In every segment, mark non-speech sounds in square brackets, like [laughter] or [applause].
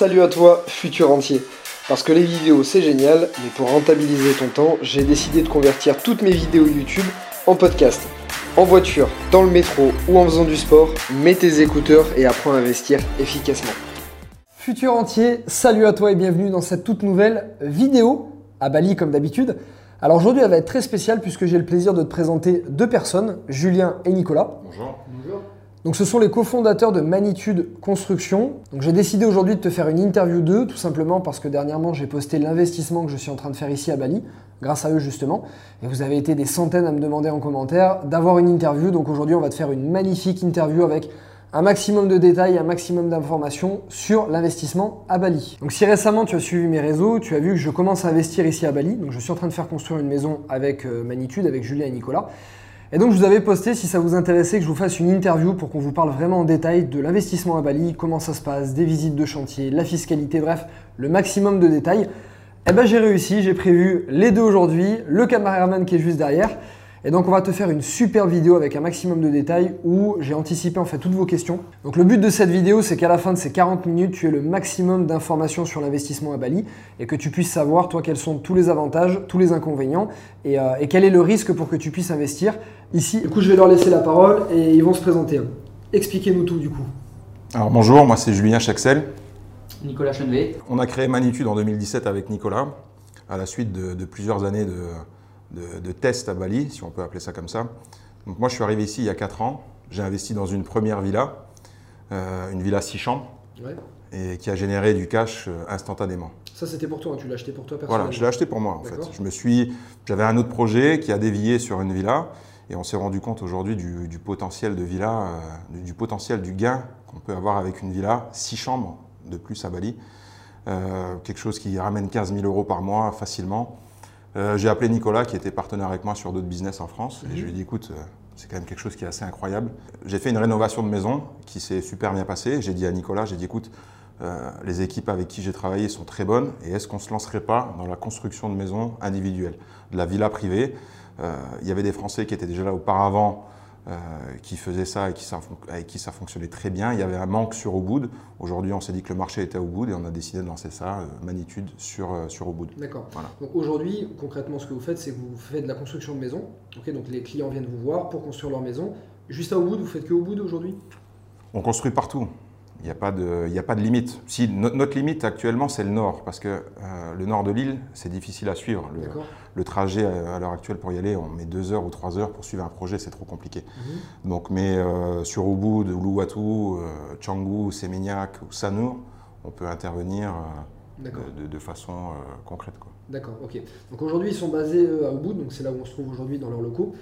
Salut à toi, futur entier. Parce que les vidéos c'est génial, mais pour rentabiliser ton temps, j'ai décidé de convertir toutes mes vidéos YouTube en podcast. En voiture, dans le métro ou en faisant du sport, mets tes écouteurs et apprends à investir efficacement. Futur entier, salut à toi et bienvenue dans cette toute nouvelle vidéo à Bali comme d'habitude. Alors aujourd'hui elle va être très spéciale puisque j'ai le plaisir de te présenter deux personnes, Julien et Nicolas. Bonjour. Donc ce sont les cofondateurs de Magnitude Construction. J'ai décidé aujourd'hui de te faire une interview d'eux, tout simplement parce que dernièrement j'ai posté l'investissement que je suis en train de faire ici à Bali, grâce à eux justement. Et vous avez été des centaines à me demander en commentaire d'avoir une interview. Donc aujourd'hui on va te faire une magnifique interview avec un maximum de détails, un maximum d'informations sur l'investissement à Bali. Donc si récemment tu as suivi mes réseaux, tu as vu que je commence à investir ici à Bali. Donc je suis en train de faire construire une maison avec euh, Magnitude, avec Julien et Nicolas. Et donc je vous avais posté si ça vous intéressait que je vous fasse une interview pour qu'on vous parle vraiment en détail de l'investissement à Bali, comment ça se passe, des visites de chantier, la fiscalité, bref, le maximum de détails. Eh ben j'ai réussi, j'ai prévu les deux aujourd'hui, le cameraman qui est juste derrière. Et donc on va te faire une super vidéo avec un maximum de détails où j'ai anticipé en fait toutes vos questions. Donc le but de cette vidéo c'est qu'à la fin de ces 40 minutes tu aies le maximum d'informations sur l'investissement à Bali et que tu puisses savoir toi quels sont tous les avantages, tous les inconvénients et, euh, et quel est le risque pour que tu puisses investir ici. Du coup je vais leur laisser la parole et ils vont se présenter. Expliquez-nous tout du coup. Alors bonjour, moi c'est Julien Chaxel. Nicolas Chenevet. On a créé Magnitude en 2017 avec Nicolas, à la suite de, de plusieurs années de, de, de tests à Bali, si on peut appeler ça comme ça. Donc moi je suis arrivé ici il y a 4 ans, j'ai investi dans une première villa, euh, une villa 6 chambres, Ouais. et qui a généré du cash euh, instantanément. Ça c'était pour toi, hein. tu l'as acheté pour toi personnellement. Voilà, je l'ai acheté pour moi en fait. Je me suis, j'avais un autre projet qui a dévié sur une villa et on s'est rendu compte aujourd'hui du, du potentiel de villa, euh, du, du potentiel du gain qu'on peut avoir avec une villa, six chambres de plus à Bali, Euh, quelque chose qui ramène 15 000 euros par mois facilement. Euh, J'ai appelé Nicolas qui était partenaire avec moi sur d'autres business en France et je lui ai dit écoute, euh, c'est quand même quelque chose qui est assez incroyable. J'ai fait une rénovation de maison qui s'est super bien passée. J'ai dit à Nicolas, j'ai dit écoute, euh, les équipes avec qui j'ai travaillé sont très bonnes et est-ce qu'on ne se lancerait pas dans la construction de maisons individuelles, de la villa privée? Il y avait des Français qui étaient déjà là auparavant qui faisaient ça et qui ça, fon- avec qui ça fonctionnait très bien. Il y avait un manque sur Ubud. Aujourd'hui, on s'est dit que le marché était à Ubud et on a décidé de lancer ça, euh, Magnitude, sur, euh, sur Ubud. D'accord. Voilà. Donc aujourd'hui, concrètement, ce que vous faites, c'est que vous faites de la construction de maison. Ok, donc les clients viennent vous voir pour construire leur maison. Juste à Ubud, vous faites que Ubud aujourd'hui? On construit partout. Il n'y a, pas de- a pas de limite. Si, no- notre limite actuellement, c'est le nord, parce que euh, le nord de l'île, c'est difficile à suivre. Le, trajet à, à l'heure actuelle pour y aller, on met deux heures ou trois heures pour suivre un projet, c'est trop compliqué. Mhm. Donc, mais euh, sur Ubud, Uluwatu, euh, Canggu, Seminyak ou Sanur, on peut intervenir euh, de, façon euh, concrète. D'accord, ok. Donc aujourd'hui, ils sont basés euh, à Ubud, donc c'est là où on se trouve aujourd'hui dans leurs locaux.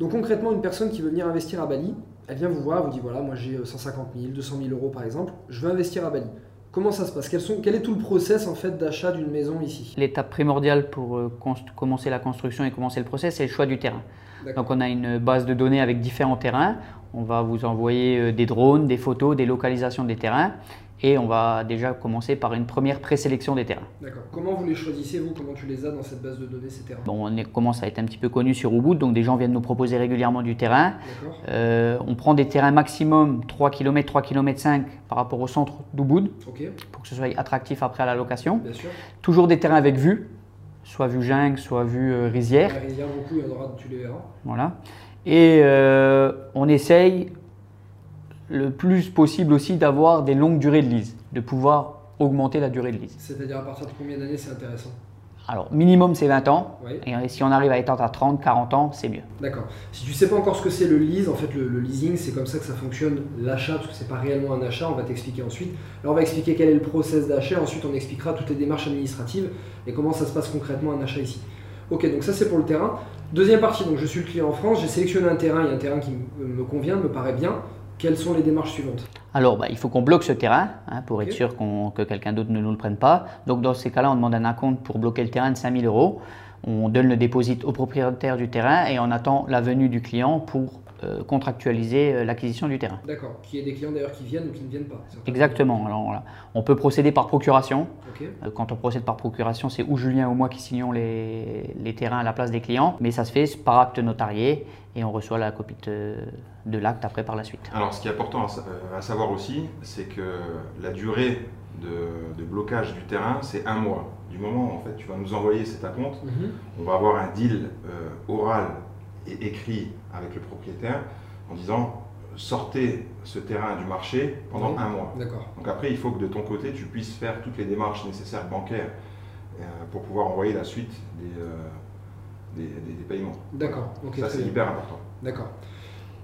Donc concrètement, une personne qui veut venir investir à Bali, elle vient vous voir, elle vous dit voilà, moi j'ai euh, 150 000, 200 000 euros par exemple, je veux investir à Bali. Comment ça se passe? Quel est tout le process en fait d'achat d'une maison ici? L'étape primordiale pour euh, commencer la construction et commencer le process, c'est le choix du terrain. Donc on a une base de données avec différents terrains. On va vous envoyer euh, des drones, des photos, des localisations des terrains. Et on va déjà commencer par une première présélection des terrains. D'accord. Comment vous les choisissez, vous? Comment tu les as dans cette base de données, ces terrains? Bon, on est- commence à être un petit peu connu sur Ubud, donc des gens viennent nous proposer régulièrement du terrain. D'accord. Euh, on prend des terrains maximum 3 km, 3 km 5 par rapport au centre d'Ubud Ok, pour que ce soit attractif après à la location. bien sûr. Toujours des terrains avec vue, soit vue jungle, soit vue euh, rizière. La rizière, beaucoup, il y en aura, tu les verras. Voilà. Et euh, on essaye le plus possible aussi d'avoir des longues durées de lease, de pouvoir augmenter la durée de lease. C'est-à-dire à partir de combien d'années c'est intéressant? Alors, minimum c'est 20 ans, Oui. et euh, si on arrive à étendre à 30, 40 ans, c'est mieux. D'accord. Si tu sais pas encore ce que c'est le lease, en fait le, le leasing c'est comme ça que ça fonctionne. L'achat, parce que c'est pas réellement un achat, on va t'expliquer ensuite. Là on va expliquer quel est le process d'achat, ensuite on expliquera toutes les démarches administratives et comment ça se passe concrètement un achat ici. Ok, donc ça c'est pour le terrain. Deuxième partie, donc je suis le client en France, j'ai sélectionné un terrain, il y a un terrain qui me convient, me paraît bien. Quelles sont les démarches suivantes Alors, bah, il faut qu'on bloque ce terrain hein, pour être sûr qu'on- que quelqu'un d'autre ne nous le prenne pas. Donc, dans ces cas-là, on demande un acompte pour bloquer le terrain de 5000 euros. On donne le dépôt au propriétaire du terrain et on attend la venue du client pour euh, contractualiser euh, l'acquisition du terrain. D'accord. Qui est des clients d'ailleurs qui viennent ou qui ne viennent pas. Exactement. Alors, voilà. On peut procéder par procuration. Ok. Euh, Quand on procède par procuration, c'est ou Julien ou moi qui signons les, les terrains à la place des clients, mais ça se fait par acte notarié et on reçoit la copie de, de l'acte après par la suite. Alors, ce qui est important à, euh, à savoir aussi, c'est que la durée de, de blocage du terrain, c'est un mois. Du moment où en fait, tu vas nous envoyer cet acompte, Mhm. on va avoir un deal euh, oral et écrit avec le propriétaire en disant sortez ce terrain du marché pendant Oui. un mois. D'accord. Donc après, il faut que de ton côté, tu puisses faire toutes les démarches nécessaires bancaires euh, pour pouvoir envoyer la suite des, euh, des, des- des paiements. D'accord. Ok, Ça, c'est hyper important. D'accord.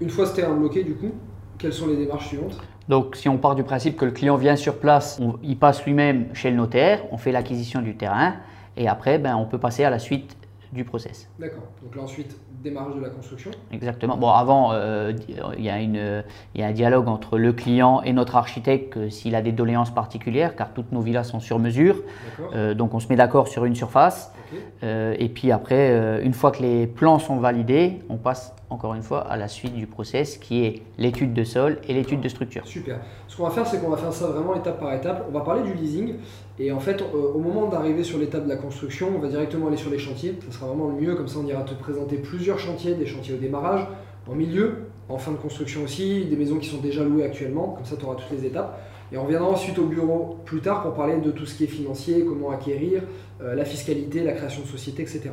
Une fois ce terrain bloqué, du coup, quelles sont les démarches suivantes? Donc, si on part du principe que le client vient sur place, on- il passe lui-même chez le notaire, on fait l'acquisition du terrain, et après, ben, on peut passer à la suite du process. D'accord. Donc là ensuite, démarrage de la construction. Exactement. Bon, avant, euh, il y, a une- il y a un dialogue entre le client et notre architecte s'il a des doléances particulières, car toutes nos villas sont sur mesure. D'accord. Euh, donc, on se met d'accord sur une surface. Euh, et puis après, euh, une fois que les plans sont validés, on passe encore une fois à la suite du process qui est l'étude de sol et l'étude de structure. Super. Ce qu'on va faire, c'est qu'on va faire ça vraiment étape par étape. On va parler du leasing. Et en fait, euh, au moment d'arriver sur l'étape de la construction, on va directement aller sur les chantiers. Ça sera vraiment le mieux. Comme ça, on ira te présenter plusieurs chantiers, des chantiers au démarrage, en milieu, en fin de construction aussi, des maisons qui sont déjà louées actuellement. Comme ça, tu auras toutes les étapes. Et on reviendra ensuite au bureau plus tard pour parler de tout ce qui est financier, comment acquérir, euh, la fiscalité, la création de société, etc.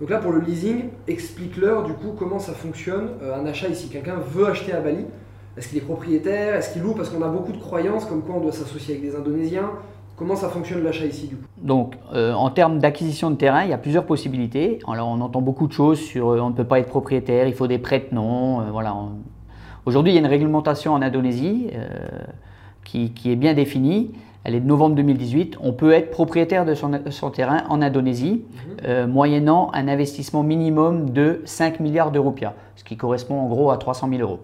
Donc là, pour le leasing, explique-leur du coup comment ça fonctionne euh, un achat ici. Quelqu'un veut acheter à Bali. Est-ce qu'il est propriétaire? Est-ce qu'il loue? Parce qu'on a beaucoup de croyances comme quoi on doit s'associer avec des Indonésiens. Comment ça fonctionne l'achat ici du coup? Donc, euh, en termes d'acquisition de terrain, il y a plusieurs possibilités. Alors, on entend beaucoup de choses sur euh, on ne peut pas être propriétaire, il faut des prête-noms. euh, voilà. Aujourd'hui, il y a une réglementation en Indonésie qui est bien définie. Elle est de novembre 2018. On peut être propriétaire de son, son terrain en Indonésie, euh, moyennant un investissement minimum de 5 milliards de roupias, ce qui correspond en gros à 300 000 euros.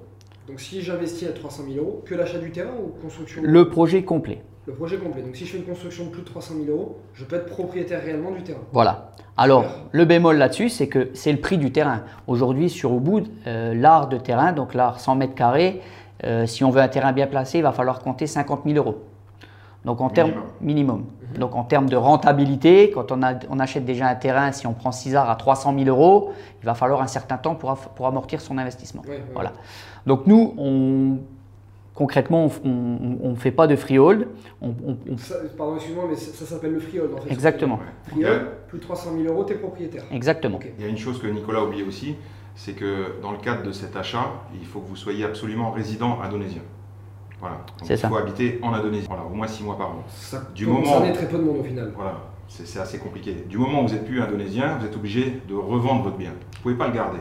Donc si j'investis à 300 000 euros, que l'achat du terrain ou construction? Le projet complet. Le projet complet. Donc si je fais une construction de plus de 300 000 euros, je peux être propriétaire réellement du terrain. Voilà. Alors, Super. le bémol là-dessus, c'est que c'est le prix du terrain. Aujourd'hui, sur Ubud, euh, l'art de terrain, donc l'art 100 mètres carrés, euh, si on veut un terrain bien placé, il va falloir compter 50 000 euros. Donc en termes minimum. Donc en termes de rentabilité, quand on, a- on achète déjà un terrain, si on prend 6 arts à 300 000 euros, il va falloir un certain temps pour, amortir son investissement. Ouais, ouais. Voilà. Donc nous, on, concrètement, on ne fait pas de freehold. On, on- on- Ça- pardon, excuse-moi, mais ça, ça s'appelle le freehold en fait. exactement, Freehold, plus de 300 000 euros, t'es propriétaire. exactement. Il y a une chose que Nicolas a oublié aussi, c'est que dans le cadre de cet achat, il faut que vous soyez absolument résident indonésien. Voilà. Donc, il ça. faut habiter en Indonésie. Voilà, au moins 6 mois par an. Ça Du moment- concerner très peu de monde au final. Voilà, c'est assez compliqué. Du moment où vous n'êtes plus indonésien, vous êtes obligé de revendre votre bien. Vous ne pouvez pas le garder.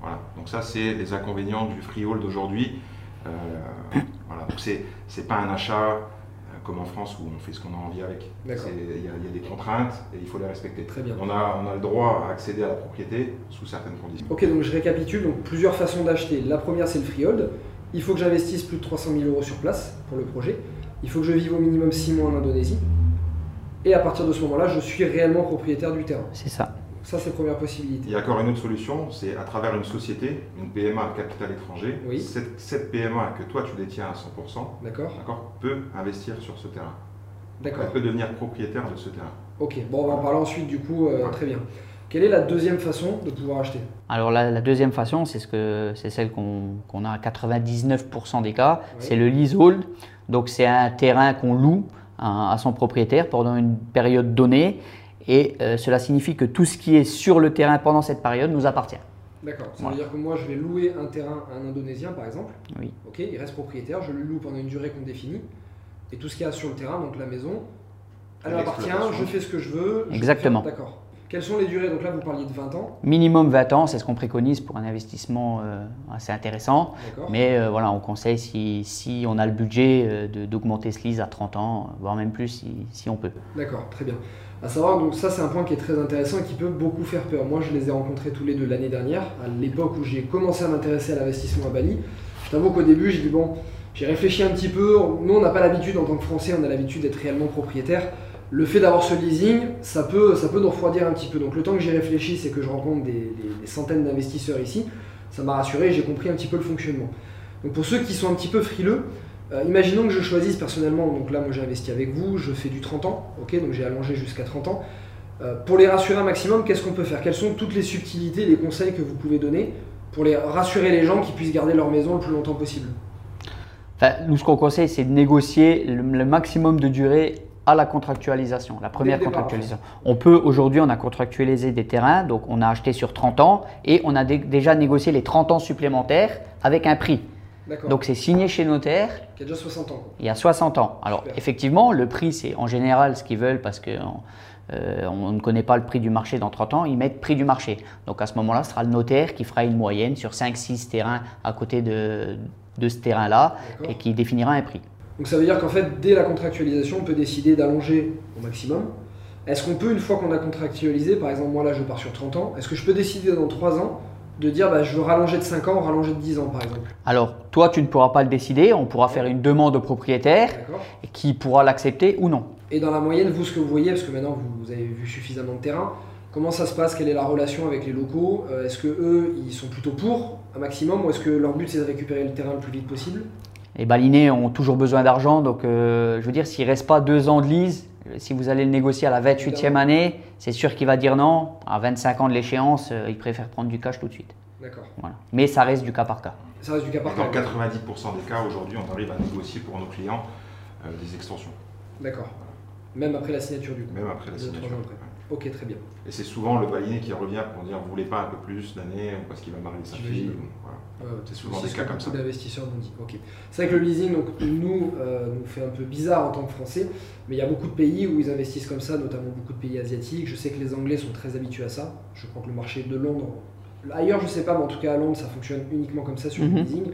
Voilà. Donc ça, c'est les inconvénients du freehold d'aujourd'hui. Euh, [coughs] voilà. Donc c'est c'est pas un achat euh, comme en France où on fait ce qu'on a envie avec. Il y, y a des contraintes et il faut les respecter. Très bien. On a, on a le droit à accéder à la propriété sous certaines conditions. Ok, donc je récapitule. Donc plusieurs façons d'acheter. La première, c'est le freehold. Il faut que j'investisse plus de 300 000 euros sur place pour le projet. Il faut que je vive au minimum 6 mois en Indonésie. Et à partir de ce moment-là, je suis réellement propriétaire du terrain. C'est ça. Ça, c'est la première possibilité. Il y a encore une autre solution, c'est à travers une société, une PMA à capital étranger. Oui. Cette, cette PMA que toi tu détiens à 100%, D'accord d'accord, peut investir sur ce terrain. D'accord. Elle peut devenir propriétaire de ce terrain. Ok, bon, on va en parler ensuite du coup. euh, très bien. Quelle est la deuxième façon de pouvoir acheter? Alors la, la deuxième façon, c'est ce que c'est celle qu'on a à 99% des cas, Oui. c'est le leasehold. Donc c'est un terrain qu'on loue à, à son propriétaire pendant une période donnée, et euh, cela signifie que tout ce qui est sur le terrain pendant cette période nous appartient. D'accord. Ça Voilà. veut dire que moi, je vais louer un terrain à un Indonésien, par exemple. Oui. Ok, il reste propriétaire, je le loue pendant une durée qu'on définit. Et tout ce qu'il y a sur le terrain, donc la maison, elle m'appartient, l'exploitation. je fais ce que je veux. Exactement. D'accord. Quelles sont les durées? Donc là, vous parliez de 20 ans. Minimum 20 ans, c'est ce qu'on préconise pour un investissement euh, assez intéressant. Mais euh, voilà, on conseille si, si on a le budget euh, d'augmenter ce lease à 30 ans, voire même plus si, si on peut. D'accord, très bien. À savoir, donc ça c'est un point qui est très intéressant et qui peut beaucoup faire peur. Moi je les ai rencontrés tous les deux l'année dernière, à l'époque où j'ai commencé à m'intéresser à l'investissement à Bali. Je t'avoue qu'au début j'ai dit bon, j'ai réfléchi un petit peu, nous on n'a pas l'habitude en tant que Français, on a l'habitude d'être réellement propriétaire. Le fait d'avoir ce leasing, ça peut, ça peut nous refroidir un petit peu. Donc le temps que j'ai réfléchi, c'est que je rencontre des, centaines d'investisseurs ici, ça m'a rassuré, j'ai compris un petit peu le fonctionnement. Donc pour ceux qui sont un petit peu frileux, euh, imaginons que je choisisse personnellement, donc là moi j'ai investi avec vous, je fais du 30 ans, ok, donc j'ai allongé jusqu'à 30 ans. Euh, pour les rassurer un maximum, qu'est-ce qu'on peut faire? Quelles sont toutes les subtilités, les conseils que vous pouvez donner pour les rassurer les gens qui puissent garder leur maison le plus longtemps possible? Enfin, nous, ce qu'on conseille, c'est de négocier le maximum de durée à la contractualisation, la première contractualisation. On peut, aujourd'hui, on a contractualisé des terrains, donc on a acheté sur 30 ans et on a déjà négocié les 30 ans supplémentaires avec un prix. Donc c'est signé chez notaire. Il y a déjà 60 ans. Il y a 60 ans. Alors effectivement, le prix, c'est en général ce qu'ils veulent parce que euh, on ne connaît pas le prix du marché dans 30 ans, ils mettent prix du marché. Donc à ce moment-là, ce sera le notaire qui fera une moyenne sur 5-6 terrains à côté de, de ce terrain-là et qui définira un prix. Donc ça veut dire qu'en fait, dès la contractualisation, on peut décider d'allonger au maximum. Est-ce qu'on peut, une fois qu'on a contractualisé, par exemple moi là je pars sur 30 ans, est-ce que je peux décider dans 3 ans de dire bah, je veux rallonger de 5 ans ou rallonger de 10 ans par exemple? Alors toi tu ne pourras pas le décider, on pourra faire une demande au propriétaire qui pourra l'accepter ou non. Et dans la moyenne, vous ce que vous voyez, parce que maintenant vous avez vu suffisamment de terrain, comment ça se passe? Quelle est la relation avec les locaux? Euh, Est-ce que eux ils sont plutôt pour un maximum ou est-ce que leur but c'est de récupérer le terrain le plus vite possible? Les balinés ont toujours besoin d'argent, donc euh, je veux dire s'il ne reste pas deux ans de lease, si vous allez le négocier à la 28e année, c'est sûr qu'il va dire non. À 25 ans de l'échéance, euh, il préfère prendre du cash tout de suite. D'accord. Voilà. Mais ça reste du cas par cas. Ça reste du cas par cas. Dans 90% des cas, aujourd'hui, on arrive à négocier pour nos clients euh, des extensions. D'accord. Même après la signature du coup Même après la signature. Ok, très bien. Et c'est souvent le baliné qui revient pour dire vous voulez pas un peu plus d'années parce qu'il va marier sa fille. c'est souvent des cas comme ça. d'investisseurs nous dit. Ok. C'est vrai que le leasing, donc, nous, euh, nous fait un peu bizarre en tant que Français, mais il y a beaucoup de pays où ils investissent comme ça, notamment beaucoup de pays asiatiques. Je sais que les Anglais sont très habitués à ça. Je crois que le marché de Londres, ailleurs je sais pas, mais en tout cas à Londres, ça fonctionne uniquement comme ça sur le mhm. leasing.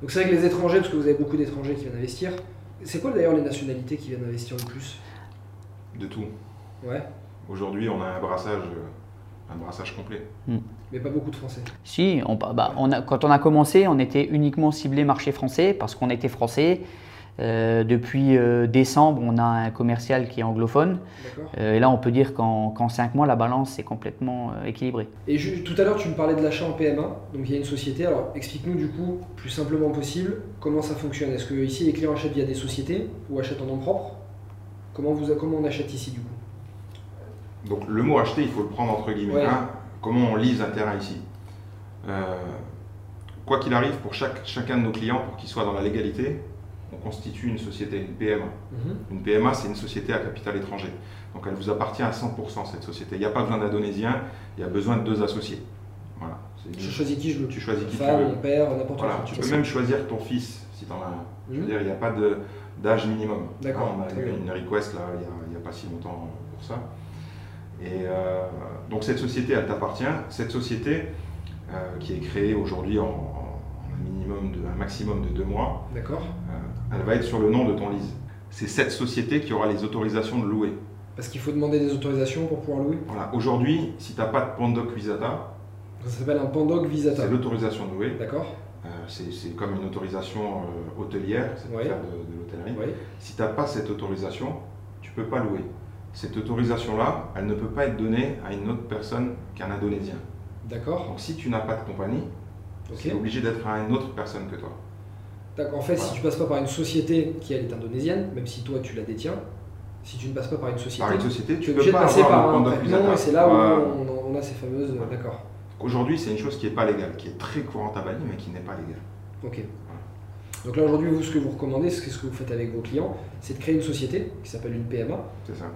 Donc c'est vrai que les étrangers, parce que vous avez beaucoup d'étrangers qui viennent investir. C'est quoi d'ailleurs les nationalités qui viennent investir le plus? De tout. Ouais. Aujourd'hui, on a un brassage, euh, un brassage complet. Hmm. Mais pas beaucoup de Français. Si, on, bah, on a, quand on a commencé, on était uniquement ciblé marché français parce qu'on était français. Euh, depuis euh, décembre, on a un commercial qui est anglophone. et là, on peut dire qu'en 5 mois, la balance est complètement équilibrée. Et tout à l'heure, tu me parlais de l'achat en PMA. Donc, il y a une société. Alors, explique-nous du coup, plus simplement possible, comment ça fonctionne. Est-ce que ici, les clients achètent via des sociétés ou achètent en nom propre? Comment, vous, comment on achète ici du coup? Donc le mot acheter, il faut le prendre entre guillemets. Hein. comment on lise un terrain ici euh, Quoi qu'il arrive, pour chaque, chacun de nos clients, pour qu'ils soient dans la légalité, on constitue une société, une PMA. Mhm. Une PMA, c'est une société à capital étranger. Donc elle vous appartient à 100% cette société. Il n'y a pas besoin d'Indonésiens, il y a besoin de deux associés. Voilà. Je choisis qui je veux. Tu choisis qui tu veux. mon père, n'importe voilà. Tu peux même choisir ton fils si tu en as un. Je veux mhm. dire, il n'y a pas d'âge minimum. D'accord. On a une request là, il n'y a, a, pas si longtemps pour ça. Et euh, donc cette société, elle t'appartient. Cette société, euh, qui est créée aujourd'hui en, un, minimum de, un maximum de deux mois, D'accord. Euh, elle va être sur le nom de ton lease. C'est cette société qui aura les autorisations de louer. Parce qu'il faut demander des autorisations pour pouvoir louer Voilà. Aujourd'hui, si tu n'as pas de Pandoc Visata, ça s'appelle un Pandoc Visata. C'est l'autorisation de louer. D'accord. c'est comme une autorisation hôtelière, c'est de, de l'hôtellerie. Si tu n'as pas cette autorisation, tu ne peux pas louer. Cette autorisation-là, elle ne peut pas être donnée à une autre personne qu'un Indonésien. D'accord. Donc si tu n'as pas de compagnie, tu es obligé d'être à une autre personne que toi. D'accord. En fait, si tu passes pas par une société qui elle est indonésienne, même si toi tu la détiens, si tu ne passes pas par une société, par une société tu, es obligé de passer par un Non, c'est là où on, a ces fameuses. D'accord. Aujourd'hui, c'est une chose qui n'est pas légale, qui est très courante à Bali, mais qui n'est pas légale. Ok. Donc là aujourd'hui, vous, ce que vous recommandez, ce que vous faites avec vos clients, c'est de créer une société qui s'appelle une PMA,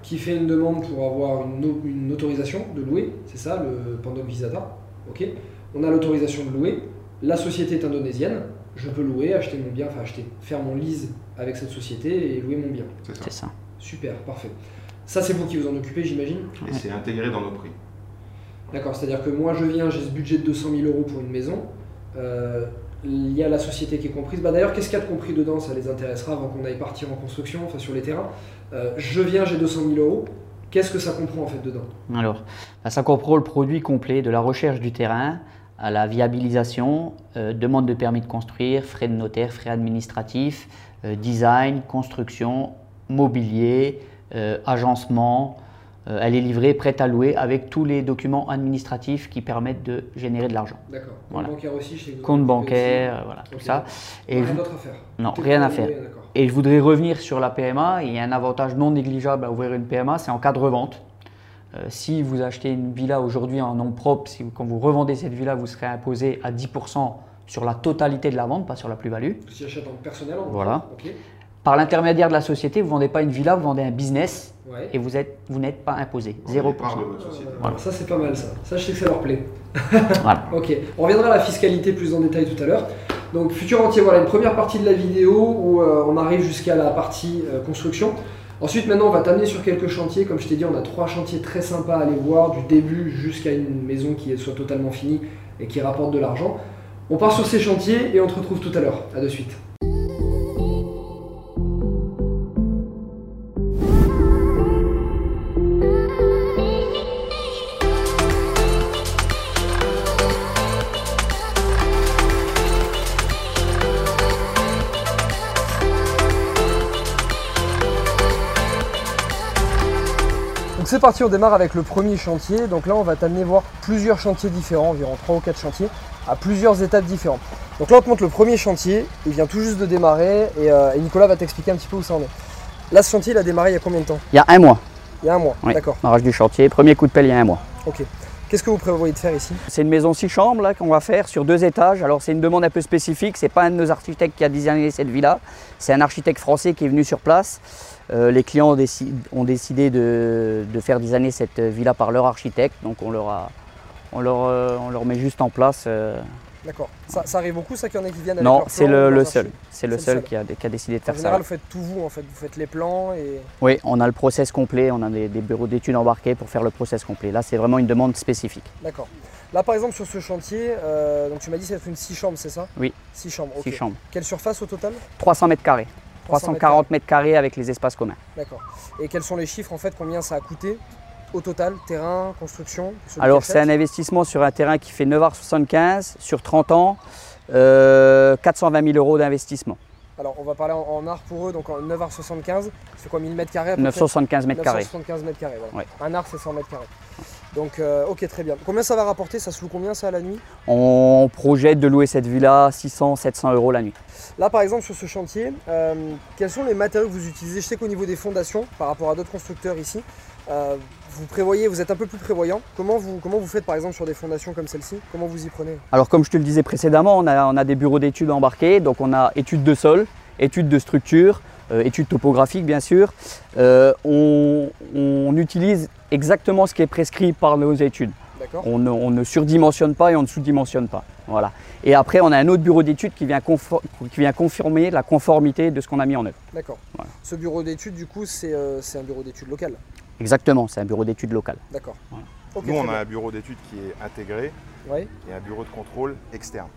qui fait une demande pour avoir une, autorisation de louer, c'est ça, le Pandoc Visata. Ok. On a l'autorisation de louer. La société est indonésienne. Je peux louer, acheter mon bien, enfin acheter, faire mon lease avec cette société et louer mon bien. C'est ça. Super, parfait. Ça, c'est vous qui vous en occupez, j'imagine Et c'est intégré dans nos prix. D'accord, c'est-à-dire que moi, je viens, j'ai ce budget de 200 000 euros pour une maison. Euh, il y a la société qui est comprise. Bah, D'ailleurs, qu'est-ce qu'il y a de compris dedans? Ça les intéressera avant qu'on aille partir en construction, enfin sur les terrains. Euh, je viens, j'ai 200 000 euros. Qu'est-ce que ça comprend en fait dedans? Alors, bah, ça comprend le produit complet de la recherche du terrain à la viabilisation, euh, demande de permis de construire, frais de notaire, frais administratifs, euh, design, construction, mobilier, agencement, elle est livrée, prête à louer, avec tous les documents administratifs qui permettent de générer de l'argent. D'accord. Compte bancaire aussi chez vous Compte bancaire, voilà, tout ça. Et rien d'autre à faire Non, rien à faire. Et je voudrais revenir sur la PMA. Il y a un avantage non négligeable à ouvrir une PMA, c'est en cas de revente. Euh, si vous achetez une villa aujourd'hui en nom propre, si quand vous revendez cette villa, vous serez imposé à 10% sur la totalité de la vente, pas sur la plus-value. Si j'achète en personnel, en Voilà. Par l'intermédiaire de la société, vous ne vendez pas une villa, vous vendez un business Ouais. et vous êtes, vous n'êtes pas imposé. On 0%. parle de votre société. Voilà. Ça, c'est pas mal, ça. Ça, je sais que ça leur plaît. [laughs] Voilà. [laughs] Ok, on reviendra à la fiscalité plus en détail tout à l'heure. Donc, futur entier, voilà une première partie de la vidéo où euh, on arrive jusqu'à la partie euh, construction. Ensuite, maintenant, on va t'amener sur quelques chantiers. Comme je t'ai dit, on a trois chantiers très sympas à aller voir, du début jusqu'à une maison qui soit totalement finie et qui rapporte de l'argent. On part sur ces chantiers et on te retrouve tout à l'heure. À de suite. C'est parti, on démarre avec le premier chantier. Donc là, on va t'amener voir plusieurs chantiers différents, environ 3 ou 4 chantiers, à plusieurs étapes différentes. Donc là, on te montre le premier chantier, il vient tout juste de démarrer et, euh, et Nicolas va t'expliquer un petit peu où ça en est. Là, ce chantier, il a démarré il y a combien de temps? Il y a un mois, Il y a un mois, Oui. d'accord. barrage du chantier, premier coup de pelle il y a un mois. Ok. Qu'est-ce que vous prévoyez de faire ici? C'est une maison six chambres là qu'on va faire sur deux étages. Alors c'est une demande un peu spécifique. C'est pas un de nos architectes qui a designé cette villa. C'est un architecte français qui est venu sur place. Euh, les clients ont, déci- ont décidé de, de faire designer cette villa par leur architecte. Donc on leur, a- on leur, euh, on leur met juste en place. euh, D'accord. Ça, ça arrive beaucoup, ça qu'il y en a qui viennent avec Non, c'est le, seul. C'est le seul seul. qui a, qui a décidé de En faire ça. général, ouais. vous faites tout vous, en fait. Vous faites les plans et... Oui, on a le process complet. On a des, des bureaux d'études embarqués pour faire le process complet. Là, c'est vraiment une demande spécifique. D'accord. Là, par exemple, sur ce chantier, euh, donc tu m'as dit que c'est une 6 chambres, c'est ça? Oui. 6 chambres, ok. Six chambres. Quelle surface au total? 300 mètres carrés. 300 mètres 340 mètres carrés avec les espaces communs. D'accord. Et quels sont les chiffres, en fait, combien ça a coûté au total Terrain, construction Alors c'est un investissement sur un terrain qui fait 9h75 sur 30 ans, euh, 420 000 euros d'investissement. Alors, on va parler en, en art pour eux, donc en 9h75, c'est quoi 1000 mètres carrés à peu près 975 mètres carrés. 975 mètres carrés, voilà. Ouais. Un art, c'est 100 mètres carrés. Donc, euh, ok, très bien. Combien ça va rapporter Ça se loue combien, ça, à la nuit On projette de louer cette villa 600, 700 euros la nuit. Là, par exemple, sur ce chantier, euh, quels sont les matériaux que vous utilisez Je sais qu'au niveau des fondations, par rapport à d'autres constructeurs ici, euh, vous prévoyez, vous êtes un peu plus prévoyant. Comment vous, comment vous faites, par exemple, sur des fondations comme celle-ci Comment vous y prenez Alors comme je te le disais précédemment, on a, on a des bureaux d'études embarqués, donc on a études de sol, études de structure, études topographiques bien sûr. Euh, on, on utilise exactement ce qui est prescrit par nos études. On ne, on ne surdimensionne pas et on ne sous-dimensionne pas. Voilà. Et après, on a un autre bureau d'études qui, qui vient confirmer la conformité de ce qu'on a mis en œuvre. D'accord. Voilà. Ce bureau d'études, du coup, c'est euh, c'est un bureau d'études local. Exactement, c'est un bureau d'études local. D'accord. Voilà. Nous, on a bien. un bureau d'études qui est intégré Ouais, et un bureau de contrôle externe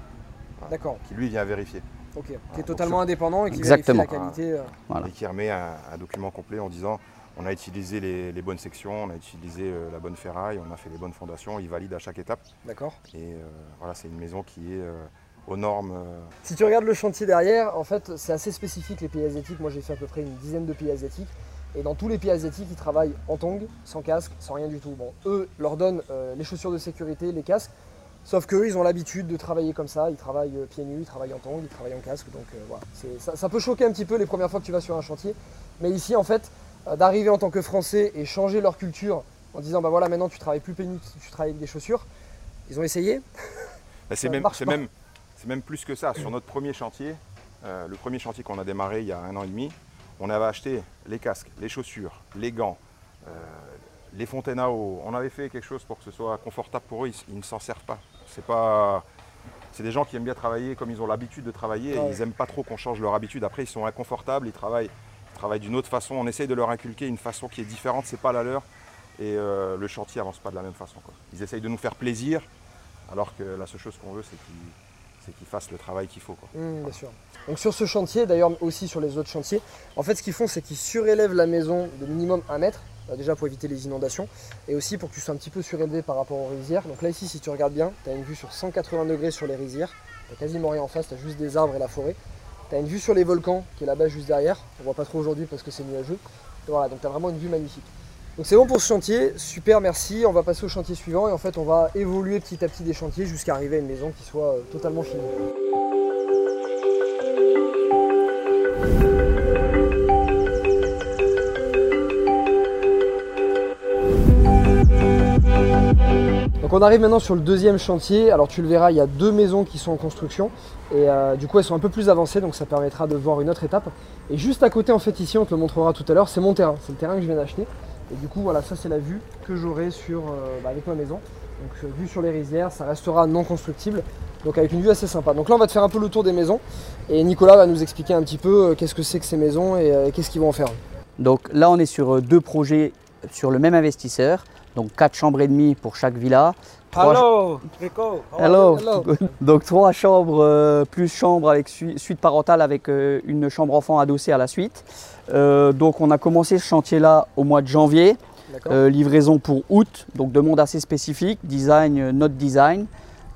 d'accord. qui, lui, vient vérifier Ok. Qui est donc totalement sur- indépendant et qui Exactement. vérifie la qualité. euh, Voilà. et qui remet un, un document complet en disant on a utilisé les, les bonnes sections, on a utilisé euh, la bonne ferraille, on a fait les bonnes fondations, il valide à chaque étape. D'accord. Et euh, voilà, c'est une maison qui est euh, aux normes. euh, Si tu regardes le chantier derrière, en fait, c'est assez spécifique les pays asiatiques. Moi, j'ai fait à peu près une dizaine de pays asiatiques. Et dans tous les pays asiatiques, ils travaillent en tongs, sans casque, sans rien du tout. Bon, eux leur donnent euh, les chaussures de sécurité, les casques. Sauf qu'eux, ils ont l'habitude de travailler comme ça. Ils travaillent euh, pieds nus, ils travaillent en tongs, ils travaillent en casque. Donc euh, voilà, ça, ça peut choquer un petit peu les premières fois que tu vas sur un chantier. Mais ici, en fait, euh, d'arriver en tant que Français et changer leur culture en disant, bah voilà, maintenant tu travailles plus pieds nus, tu travailles avec des chaussures. Ils ont essayé. [laughs] Bah, c'est même, plus que ça. Sur notre premier chantier, euh, le premier chantier qu'on a démarré il y a un an et demi, on avait acheté les casques, les chaussures, les gants, les fontaines à eau. On avait fait quelque chose pour que ce soit confortable pour eux. Ils ne s'en servent pas. C'est pas. C'est des gens qui aiment bien travailler comme ils ont l'habitude de travailler. Ouais. Et ils n'aiment pas trop qu'on change leur habitude. Après, ils sont inconfortables. Ils travaillent, ils travaillent d'une autre façon. On essaye de leur inculquer une façon qui est différente. C'est pas la leur. Et euh, le chantier avance pas de la même façon. quoi. Ils essayent de nous faire plaisir, alors que la seule chose qu'on veut, c'est qu'ils c'est qu'ils fassent le travail qu'il faut. quoi. Mmh, bien sûr. Donc sur ce chantier, d'ailleurs aussi sur les autres chantiers, en fait ce qu'ils font c'est qu'ils surélèvent la maison de minimum 1 mètre, déjà pour éviter les inondations, et aussi pour que tu sois un petit peu surélevé par rapport aux rizières. Donc là ici si tu regardes bien, tu as une vue sur 180 degrés sur les rizières, tu quasiment rien en face, tu as juste des arbres et la forêt. Tu as une vue sur les volcans qui est là-bas juste derrière, on voit pas trop aujourd'hui parce que c'est nuageux. Et voilà, donc tu as vraiment une vue magnifique. Donc c'est bon pour ce chantier, super merci, on va passer au chantier suivant et en fait on va évoluer petit à petit des chantiers jusqu'à arriver à une maison qui soit euh, totalement finie. Donc on arrive maintenant sur le deuxième chantier. Alors tu le verras, il y a deux maisons qui sont en construction. Et euh, du coup elles sont un peu plus avancées, donc ça permettra de voir une autre étape. Et juste à côté en fait ici, on te le montrera tout à l'heure, c'est mon terrain. C'est le terrain que je viens d'acheter. Et du coup voilà, ça c'est la vue que j'aurai sur euh, bah, avec ma maison. Donc euh, vue sur les rizières, ça restera non constructible. Donc avec une vue assez sympa. Donc là on va te faire un peu le tour des maisons. Et Nicolas va nous expliquer un petit peu qu'est-ce que c'est que ces maisons et qu'est-ce qu'ils vont en faire. Donc là, on est sur deux projets sur le même investisseur. Donc quatre chambres et demie pour chaque villa. Hello, Rico. Hello. Hello. Donc trois chambres euh, plus chambre avec sui- suite parentale avec euh, une chambre enfant adossée à la suite. Euh, donc on a commencé ce chantier-là au mois de janvier. Livraison pour août, donc demande assez spécifique, design, notre design.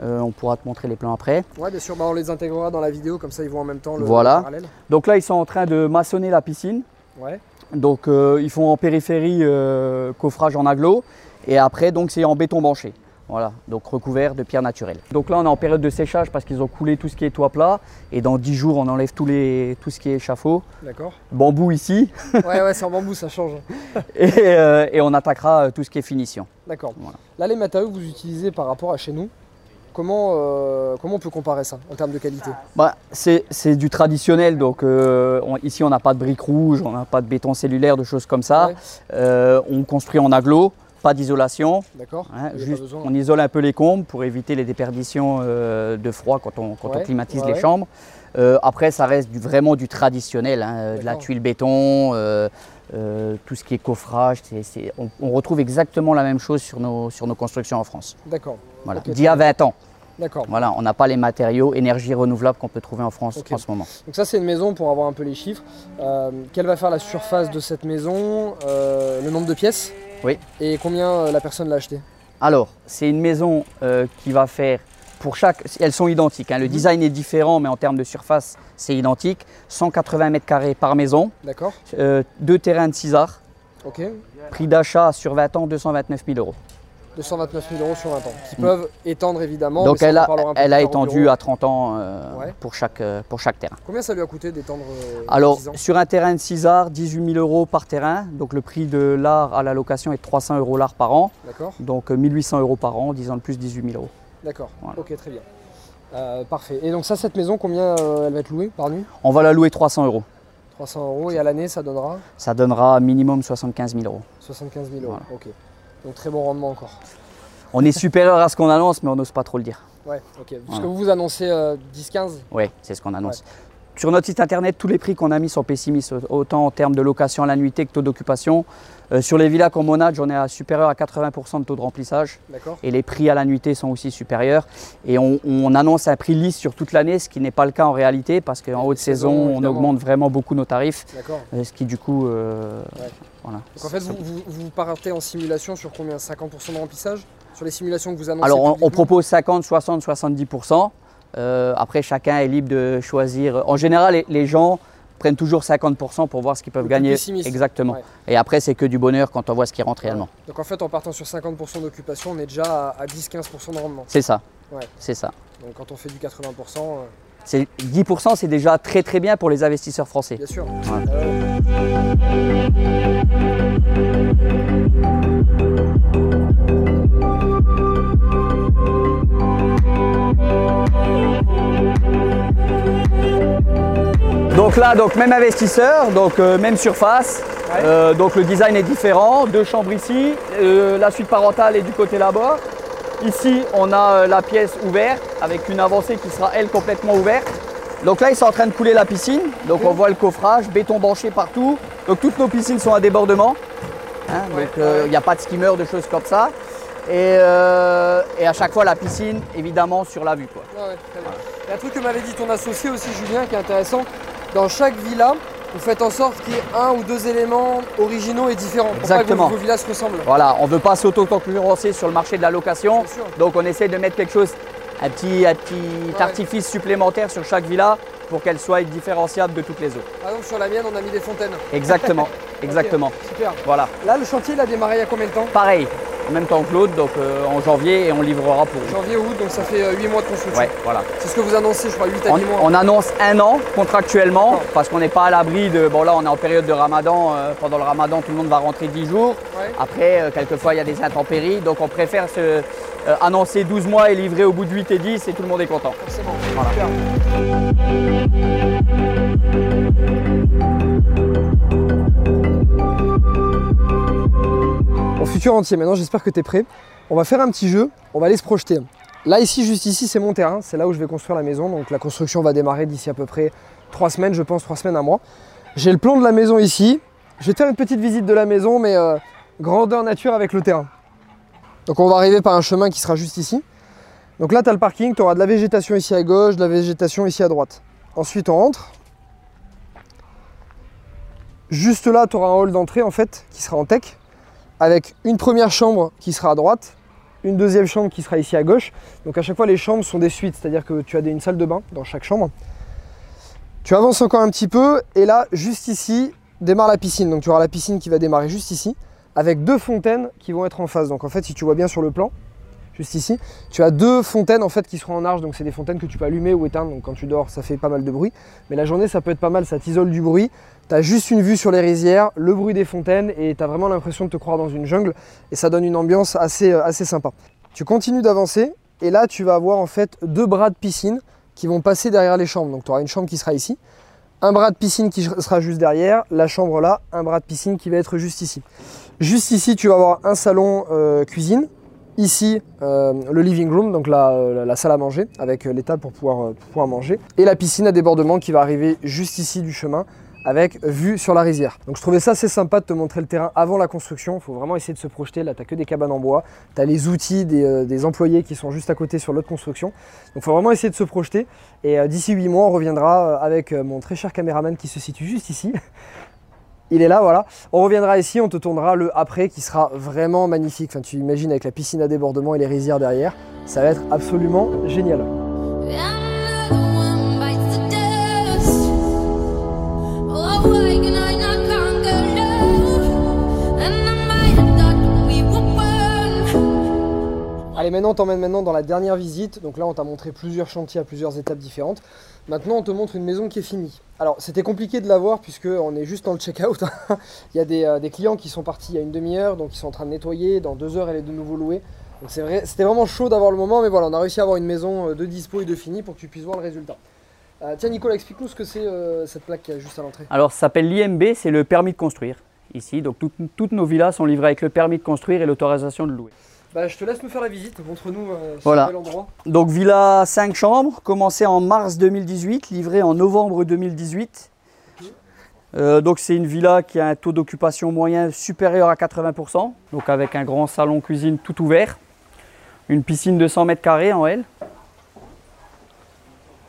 On pourra te montrer les plans après. Ouais bien sûr, bah, on les intégrera dans la vidéo, comme ça ils voient en même temps le, Voilà. le parallèle. Donc là, ils sont en train de maçonner la piscine. Ouais. Donc euh, ils font en périphérie euh, coffrage en aglo et après donc c'est en béton banché. Voilà, donc recouvert de pierres naturelles. Donc là on est en période de séchage parce qu'ils ont coulé tout ce qui est toit plat et dans 10 jours on enlève tous les, tout ce qui est échafaud. D'accord. Bambou ici Ouais ouais, c'est en bambou, ça change. [laughs] et, euh, et on attaquera tout ce qui est finition. D'accord. Voilà. Là, les matériaux que vous utilisez par rapport à chez nous, comment, euh, comment on peut comparer ça en termes de qualité? Bah, c'est du traditionnel, donc euh, on- ici on n'a pas de briques rouges, on n'a pas de béton cellulaire, de choses comme ça. Ouais. Euh, on construit en aglo, pas d'isolation. D'accord Hein, on isole un peu les combles pour éviter les déperditions de froid quand on, quand on climatise ouais, les chambres. Après, ça reste du- vraiment du traditionnel, hein, de la tuile béton, euh, tout ce qui est coffrage. on, on retrouve exactement la même chose sur nos, sur nos constructions en France. D'accord. Voilà. D'il y a 20 ans. D'accord. Voilà, on n'a pas les matériaux énergie renouvelable qu'on peut trouver en France en ce moment. Donc ça, c'est une maison pour avoir un peu les chiffres. Euh, quelle va faire la surface de cette maison euh, Le nombre de pièces? Oui. Et combien euh, la personne l'a acheté? Alors, c'est une maison qui va faire pour chaque. Elles sont identiques. hein. Le design est différent, mais en termes de surface, c'est identique. 180 mètres carrés par maison, D'accord. deux terrains de 6 arts. Ok. Prix d'achat sur 20 ans, 229 000 euros. 229 000 euros sur 20 ans. Qui peuvent étendre évidemment. Mm. Donc elle a, elle a étendu à 30 ans euh, Ouais. pour, chaque, euh, pour chaque terrain. Combien ça lui a coûté d'étendre euh, Alors, 10 ans sur un terrain de 6 arts, 18 000 euros par terrain. Donc le prix de l'art à la location est de 300 euros l'art par an. D'accord. Donc euh, 1800 euros par an, 10 ans de plus, 18 000 euros. D'accord. Voilà. Ok, très bien. Euh, parfait. Et donc ça, cette maison, combien elle va être louée par nuit? On va la louer 300 euros. 300 euros et à l'année, ça donnera? Ça donnera minimum 75 000 euros. 75 000 euros. Ok. Donc très bon rendement encore. On est supérieur à ce qu'on annonce, mais on n'ose pas trop le dire. Ouais, ok. Parce Voilà. que vous vous annoncez euh, 10-15 Oui, c'est ce qu'on annonce. Sur notre site internet, tous les prix qu'on a mis sont pessimistes, autant en termes de location à la nuitée que taux d'occupation. Euh, sur les villas comme Monade, j'en ai à supérieur à 80% de taux de remplissage. Et les prix à la nuitée sont aussi supérieurs. Et on, on annonce un prix lisse sur toute l'année, ce qui n'est pas le cas en réalité, parce qu'en haute Saison, on évidemment. augmente vraiment beaucoup nos tarifs, euh, ce qui du coup... euh, Ouais. voilà. Donc en fait, vous, vous, vous partez en simulation sur combien? 50% de remplissage? Sur les simulations que vous annoncez Alors on, propose 50, 60, 70%. Euh, après, chacun est libre de choisir. En général, les, les gens prennent toujours 50% pour voir ce qu'ils peuvent Le gagner. Exactement. Ouais. Et après, c'est que du bonheur quand on voit ce qui rentre réellement. Donc en fait, en partant sur 50% d'occupation, on est déjà à, à 10-15% de rendement. C'est ça. Ouais. C'est ça. Donc quand on fait du 80%, euh, C'est 10%, c'est déjà très très bien pour les investisseurs français. bien sûr. Ouais. Euh, Donc là, donc même investisseur, donc euh, même surface. Ouais. Euh, donc le design est différent. Deux chambres ici, euh, la suite parentale est du côté là-bas. Ici, on a la pièce ouverte avec une avancée qui sera elle complètement ouverte. Donc là, ils sont en train de couler la piscine. Donc on voit le coffrage, béton banché partout. Donc toutes nos piscines sont à débordement. Hein, Ouais, donc il ouais. n'y a pas de skimmer, de choses comme ça. Et, euh, et à chaque fois, la piscine, évidemment, sur la vue. Quoi. ouais, ouais, très bien. Il y a un truc que m'avait dit ton associé aussi, Julien, qui est intéressant. Dans chaque villa, vous faites en sorte qu'il y ait un ou deux éléments originaux et différents. Pour Exactement. pas que vos, vos villas se ressemblent. Voilà, on ne veut pas s'auto-concurrencer sur le marché de la location. Donc on essaie de mettre quelque chose, un petit, un petit Ouais. artifice supplémentaire sur chaque villa pour qu'elle soit différenciable de toutes les autres. Par exemple, sur la mienne, on a mis des fontaines. Exactement, [laughs] exactement. Super. Voilà. Là, le chantier, il a démarré il y a combien de temps? Pareil, même temps que l'autre, donc euh, en janvier, et on livrera pour Janvier, août, donc ça fait 8 mois de construction. Ouais, voilà. C'est ce que vous annoncez, je crois, 8 à On, 10 mois. on annonce un an contractuellement parce qu'on n'est pas à l'abri de. Bon, là, on est en période de ramadan. euh, pendant le ramadan, tout le monde va rentrer 10 jours. Ouais. Après, euh, quelquefois, il y a des intempéries. Donc, on préfère se, euh, annoncer 12 mois et livrer au bout de 8 et 10 et tout le monde est content. Forcément. Voilà. Super. Futur entier, maintenant j'espère que tu es prêt. On va faire un petit jeu, on va aller se projeter. Là, ici, juste ici, c'est mon terrain, c'est là où je vais construire la maison. Donc la construction va démarrer d'ici à peu près 3 semaines, je pense, 3 semaines, un mois. J'ai le plan de la maison ici. Je vais te faire une petite visite de la maison, mais euh, grandeur nature avec le terrain. Donc on va arriver par un chemin qui sera juste ici. Donc là, tu as le parking, tu auras de la végétation ici à gauche, de la végétation ici à droite. Ensuite, on rentre. Juste là, tu auras un hall d'entrée en fait qui sera en tech avec une première chambre qui sera à droite, une deuxième chambre qui sera ici à gauche. Donc à chaque fois, les chambres sont des suites, c'est-à-dire que tu as une salle de bain dans chaque chambre. Tu avances encore un petit peu et là, juste ici, démarre la piscine. Donc tu auras la piscine qui va démarrer juste ici avec deux fontaines qui vont être en face. Donc en fait, si tu vois bien sur le plan, juste ici, tu as deux fontaines en fait qui seront en arche. Donc c'est des fontaines que tu peux allumer ou éteindre. Donc quand tu dors, ça fait pas mal de bruit. Mais la journée, ça peut être pas mal, ça t'isole du bruit. Tu as juste une vue sur les rizières, le bruit des fontaines et tu as vraiment l'impression de te croire dans une jungle et ça donne une ambiance assez, euh, assez sympa. Tu continues d'avancer et là tu vas avoir en fait deux bras de piscine qui vont passer derrière les chambres. Donc tu auras une chambre qui sera ici, un bras de piscine qui sera juste derrière, la chambre là, un bras de piscine qui va être juste ici. Juste ici tu vas avoir un salon euh, cuisine, ici euh, le living room, donc la, la salle à manger avec euh, les tables pour pouvoir, euh, manger, et la piscine à débordement qui va arriver juste ici du chemin avec vue sur la rizière. Donc je trouvais ça assez sympa de te montrer le terrain avant la construction. Il faut vraiment essayer de se projeter. Là, tu n'as que des cabanes en bois. Tu as les outils des, euh, employés qui sont juste à côté sur l'autre construction. Donc il faut vraiment essayer de se projeter. Et euh, d'ici 8 mois, on reviendra euh, avec euh, mon très cher caméraman qui se situe juste ici. Il est là, voilà. On reviendra ici, on te tournera le après qui sera vraiment magnifique. Enfin, tu imagines avec la piscine à débordement et les rizières derrière. Ça va être absolument génial. Allez, maintenant, on t'emmène maintenant dans la dernière visite. Donc là, on t'a montré plusieurs chantiers à plusieurs étapes différentes. Maintenant, on te montre une maison qui est finie. Alors, c'était compliqué de la voir puisque on est juste dans le check-out. [laughs] il y a des, euh, des clients qui sont partis il y a une demi-heure, donc ils sont en train de nettoyer. Dans deux heures, elle est de nouveau louée. Donc c'était vraiment chaud d'avoir le moment, mais voilà, on a réussi à avoir une maison euh, de dispo et de finie pour que tu puisses voir le résultat. Euh, tiens, Nicolas, explique-nous ce que c'est cette plaque qui est juste à l'entrée. Alors, ça s'appelle l'IMB, c'est le permis de construire. Ici, donc toutes nos villas sont livrées avec le permis de construire et l'autorisation de louer. Bah, je te laisse me faire la visite. Montre-nous euh, ce Voilà. bel endroit. Donc villa 5 chambres, commencée en mars 2018, livrée en novembre 2018. Euh, donc c'est une villa qui a un taux d'occupation moyen supérieur à 80%, donc avec un grand salon cuisine tout ouvert, une piscine de 100 mètres carrés en L.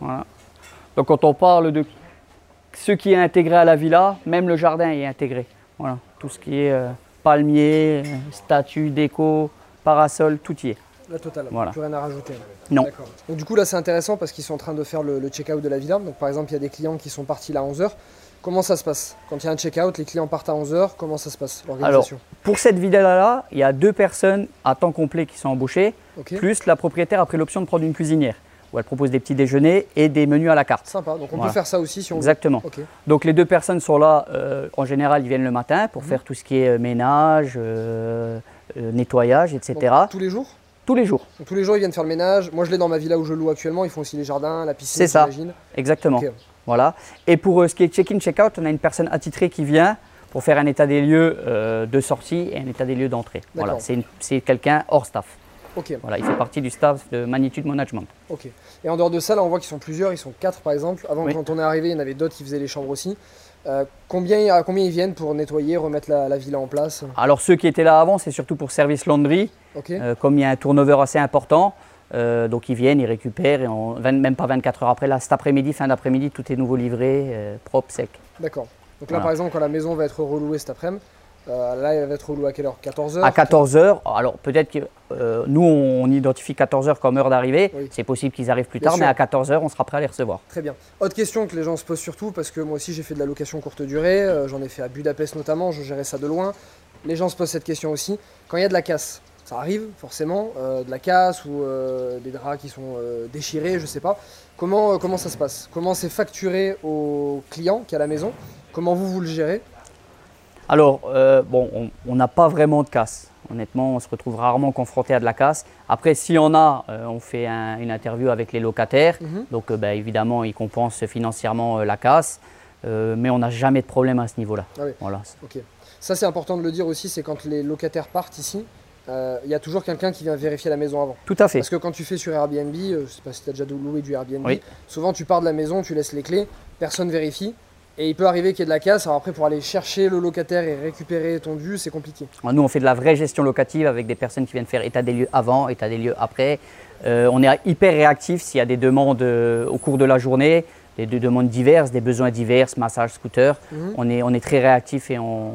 Voilà. Donc quand on parle de ce qui est intégré à la villa, même le jardin est intégré. Voilà. Tout ce qui est euh, palmier, euh, statues, déco, parasol, tout y est. La totale. Voilà. Plus rien à rajouter. Non. Donc du coup là c'est intéressant parce qu'ils sont en train de faire le, le check-out de la villa. Donc par exemple il y a des clients qui sont partis là à 11h. Comment ça se passe Quand il y a un check-out, les clients partent à 11h, comment ça se passe l'organisation Pour cette villa-là, il y a deux personnes à temps complet qui sont embauchées, plus la propriétaire a pris l'option de prendre une cuisinière, où elle propose des petits déjeuners et des menus à la carte. Sympa. Donc on Voilà. peut faire ça aussi si on veut. Exactement. Donc les deux personnes sont là, euh, en général, ils viennent le matin Mhm. pour faire tout ce qui est euh, ménage, euh, nettoyage, etc. Donc, tous les jours? Tous les jours, Donc, tous les jours ils viennent faire le ménage. Moi je l'ai dans ma villa où je loue actuellement. Ils font aussi les jardins, la piscine. C'est ça. exactement. Voilà. Et pour euh, ce qui est check-in, check-out, on a une personne attitrée qui vient pour faire un état des lieux euh, de sortie et un état des lieux d'entrée. Voilà. C'est quelqu'un hors staff. Ok. Voilà. Il fait partie du staff de Magnitude Management. Ok. Et en dehors de ça, là, on voit qu'ils sont plusieurs. Ils sont quatre, par exemple. Avant, Oui. quand on est arrivé, il y en avait d'autres qui faisaient les chambres aussi. Euh, combien, combien ils viennent pour nettoyer, remettre la, la villa en place? Alors ceux qui étaient là avant, c'est surtout pour service laundry. Euh, comme il y a un turnover assez important, euh, donc ils viennent, ils récupèrent, et en 20 même pas 24 heures après, là, cet après-midi, fin d'après-midi, tout est nouveau livré, propre, sec. D'accord. Donc là, Voilà. par exemple, quand la maison va être relouée cet après-midi, euh, là, elle va être relouée à quelle heure? 14h À 14 heures, alors peut-être que euh, nous, on identifie 14 heures comme heure d'arrivée, Oui. c'est possible qu'ils arrivent plus Bien tard, sûr. mais à 14 heures, on sera prêt à les recevoir. Très bien. Autre question que les gens se posent surtout, parce que moi aussi j'ai fait de la location courte durée, euh, j'en ai fait à Budapest notamment, je gérais ça de loin. Les gens se posent cette question aussi. Quand il y a de la casse, ça arrive forcément, de la casse ou des draps qui sont déchirés, je sais pas. Comment, comment ça se passe? Comment c'est facturé au client qui est à la maison? Comment vous, vous le gérez? Alors, euh, bon, on- n'a pas vraiment de casse. Honnêtement, on se retrouve rarement confronté à de la casse. Après, si on a, euh, on fait un- une interview avec les locataires. Mhm. Donc, euh, bah, évidemment, ils compensent financièrement la casse. Mais on n'a jamais de problème à ce niveau-là. Ah oui. Voilà. Ça, c'est important de le dire aussi, c'est quand les locataires partent ici, euh, il y a toujours quelqu'un qui vient vérifier la maison avant. Tout à fait. Parce que quand tu fais sur Airbnb, euh, je sais pas si tu as déjà loué du Airbnb, Oui. souvent tu pars de la maison, tu laisses les clés, personne vérifie. Et il peut arriver qu'il y ait de la casse. Alors après, pour aller chercher le locataire et récupérer ton dû, c'est compliqué. Nous, on fait de la vraie gestion locative avec des personnes qui viennent faire état des lieux avant, état des lieux après. Euh, on est hyper réactif s'il y a des demandes euh, au cours de la journée, des, des demandes diverses, des besoins divers, massage, scooter. Mhm. On, est, on est très réactif et on,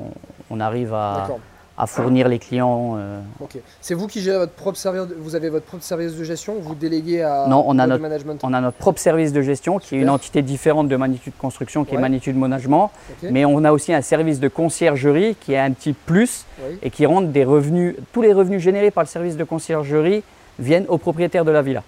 on arrive à, D'accord. À fournir les clients. euh. Ok. C'est vous qui gérez votre propre service. de- Vous avez votre propre service de gestion. Vous déléguez à Non, on a notre- management. On a notre propre service de gestion qui est une entité différente de Magnitude Construction, qui Ouais. est Magnitude Management. Ok. Mais on a aussi un service de conciergerie qui est un petit plus Oui. et qui rentre des revenus. Tous les revenus générés par le service de conciergerie viennent au propriétaire de la villa.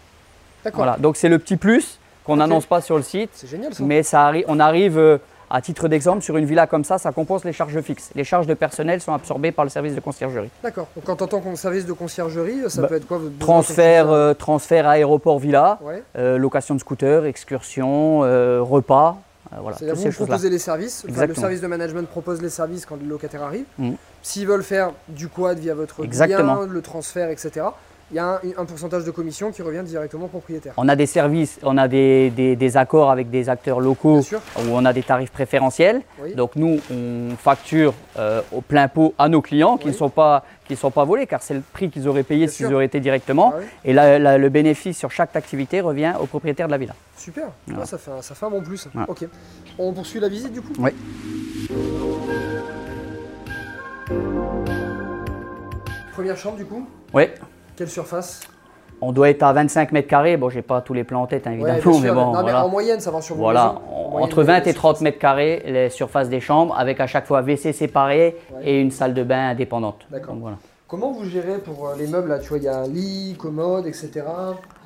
D'accord. Voilà, donc c'est le petit plus qu'on n'annonce pas sur le site, C'est génial ça. mais ça arri- on arrive, euh, à titre d'exemple, sur une villa comme ça, ça compense les charges fixes. Les charges de personnel sont absorbées par le service de conciergerie. D'accord. Donc quand t'entends qu'on service de conciergerie, ça Bah, peut être quoi votre Transfert, euh, transfert aéroport-villa, Ouais. euh, location de scooter, excursion, euh, repas, voilà, C'est-à-dire vous ces choses-là. proposez les services, enfin, le service de management propose les services quand le locataire arrive. Mhm. S'ils veulent faire du quad via votre Exactement. le transfert, etc., il y a un, un pourcentage de commission qui revient directement au propriétaire. On a des services, on a des, des- des accords avec des acteurs locaux où on a des tarifs préférentiels. Oui. Donc nous, on facture euh, au plein pot à nos clients qui ne sont pas qui sont pas volés car c'est le prix qu'ils auraient payé s'ils auraient été directement. Ah oui. Et là, là, le bénéfice sur chaque activité revient au propriétaire de la villa. Super. Voilà. Ah, ça, fait un, ça fait un bon plus. Ok. On poursuit la visite du coup? Oui. Première chambre du coup? Oui. Quelle surface? On doit être à 25 mètres carrés. Bon, j'ai pas tous les plans en tête hein, évidemment, bien mais sûr. bon, Non, mais voilà. en moyenne, ça va sur vos Voilà, moyenne, entre 20 et les 30 surfaces. mètres carrés, les surfaces des chambres, avec à chaque fois WC séparé Ouais. et une salle de bain indépendante. D'accord. Voilà. Comment vous gérez pour euh, les meubles là? Tu vois, il y a un lit, commode, etc.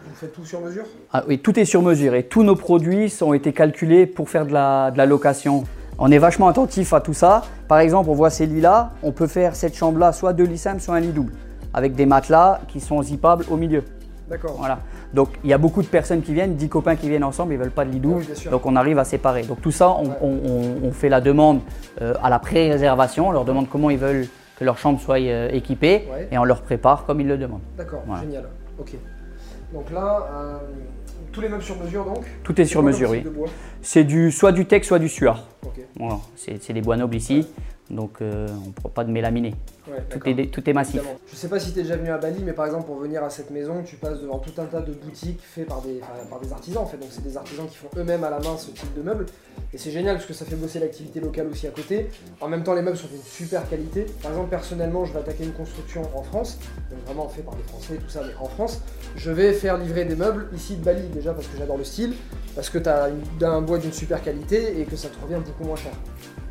Vous faites tout sur mesure? Ah oui, tout est sur mesure et tous nos produits ont été calculés pour faire de la, de la location. On est vachement attentif à tout ça. Par exemple, on voit ces lits-là, on peut faire cette chambre-là soit deux lits simples, soit un lit double, avec des matelas qui sont zippables au milieu. D'accord. Voilà. Donc il y a beaucoup de personnes qui viennent, 10 copains qui viennent ensemble, ils veulent pas de lit double. Oui, donc on arrive à séparer. Donc tout ça, on, Ouais. on- on- on fait la demande euh, à la pré-réservation, on leur demande comment ils veulent que leur chambre soit euh, équipée Ouais. et on leur prépare comme ils le demandent. D'accord, Voilà. génial. Ok. Donc là, euh, tous les meubles sur mesure donc? Tout est sur mesure, oui. C'est du, soit du tex, soit du suard. Ok. Voilà, c'est des bois nobles ici, donc euh, on ne prend pas de mélaminer. Ouais, Tout est, tout est massif. Évidemment. Je sais pas si tu es déjà venu à Bali, mais par exemple, pour venir à cette maison, tu passes devant tout un tas de boutiques faites par des, enfin, par des artisans en fait. Donc, c'est des artisans qui font eux-mêmes à la main ce type de meubles. Et c'est génial parce que ça fait bosser l'activité locale aussi à côté. En même temps, les meubles sont d'une super qualité. Par exemple, personnellement, je vais attaquer une construction en France, donc vraiment fait par des Français, tout ça, mais en France. Je vais faire livrer des meubles ici de Bali déjà parce que j'adore le style, parce que tu as un bois d'une super qualité et que ça te revient beaucoup moins cher.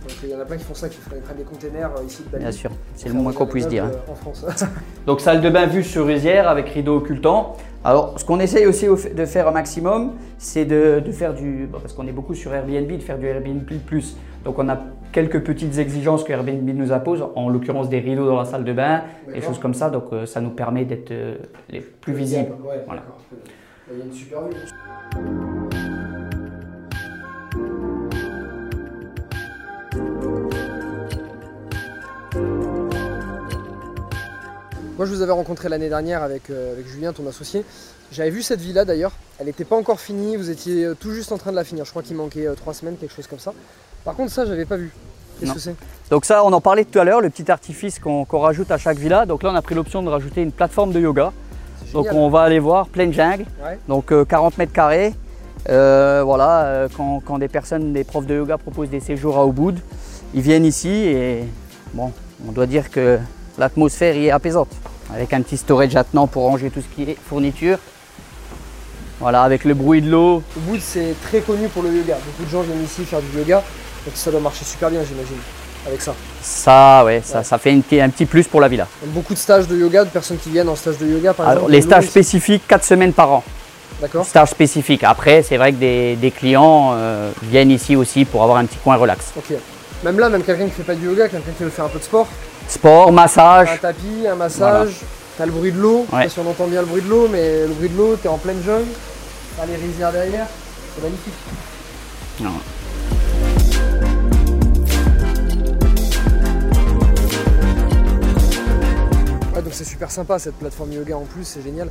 Donc, il y en a plein qui font ça, qui prennent des containers euh, ici de Bali. Bien sûr, c'est le moins qu'on puisse dire. hein. euh, En France. [laughs] Donc salle de bain vue sur rizière avec rideau occultant. Alors ce qu'on essaye aussi de faire un maximum, c'est de, de faire du, bah, parce qu'on est beaucoup sur Airbnb, de faire du Airbnb plus. Donc on a quelques petites exigences que Airbnb nous impose, en l'occurrence des rideaux dans la salle de bain, des choses comme ça. Donc euh, ça nous permet d'être les plus visibles. Ouais, Voilà. Il y a une super vue. Moi, je vous avais rencontré l'année dernière avec, euh, avec Julien, ton associé. J'avais vu cette villa d'ailleurs. Elle n'était pas encore finie. Vous étiez euh, tout juste en train de la finir. Je crois qu'il manquait euh, trois semaines, quelque chose comme ça. Par contre, ça, j'avais pas vu. Qu'est-ce que c'est? Donc ça, on en parlait tout à l'heure, le petit artifice qu'on rajoute à chaque villa. Donc là, on a pris l'option de rajouter une plateforme de yoga. Donc on va aller voir, pleine jungle. Ouais. Donc euh, 40 mètres carrés. Euh, voilà, quand, quand des personnes, des profs de yoga proposent des séjours à Ubud, ils viennent ici et bon, on doit dire que l'atmosphère y est apaisante. Avec un petit storage attenant pour ranger tout ce qui est fourniture. Voilà, avec le bruit de l'eau. Ubud, c'est très connu pour le yoga. Beaucoup de gens viennent ici faire du yoga. Donc ça doit marcher super bien, j'imagine. avec ça. Ça, ouais, ça, Ouais. ça fait une un petit plus pour la villa. Beaucoup de stages de yoga, de personnes qui viennent en stage de yoga par Alors, exemple. les stages spécifiques, 4 semaines par an. D'accord. Stages spécifiques. Après, c'est vrai que des, des clients euh, viennent ici aussi pour avoir un petit coin relax. Ok. Même là, même quelqu'un qui fait pas du yoga, quelqu'un qui veut faire un peu de sport, Sport, t'as un massage. tapis, un massage, t'as le bruit de l'eau, je sais Ouais. pas si on entend bien le bruit de l'eau, mais le bruit de l'eau, t'es en pleine jungle, t'as les rizières derrière, c'est magnifique. Non. Ouais, donc c'est super sympa cette plateforme yoga en plus, c'est génial.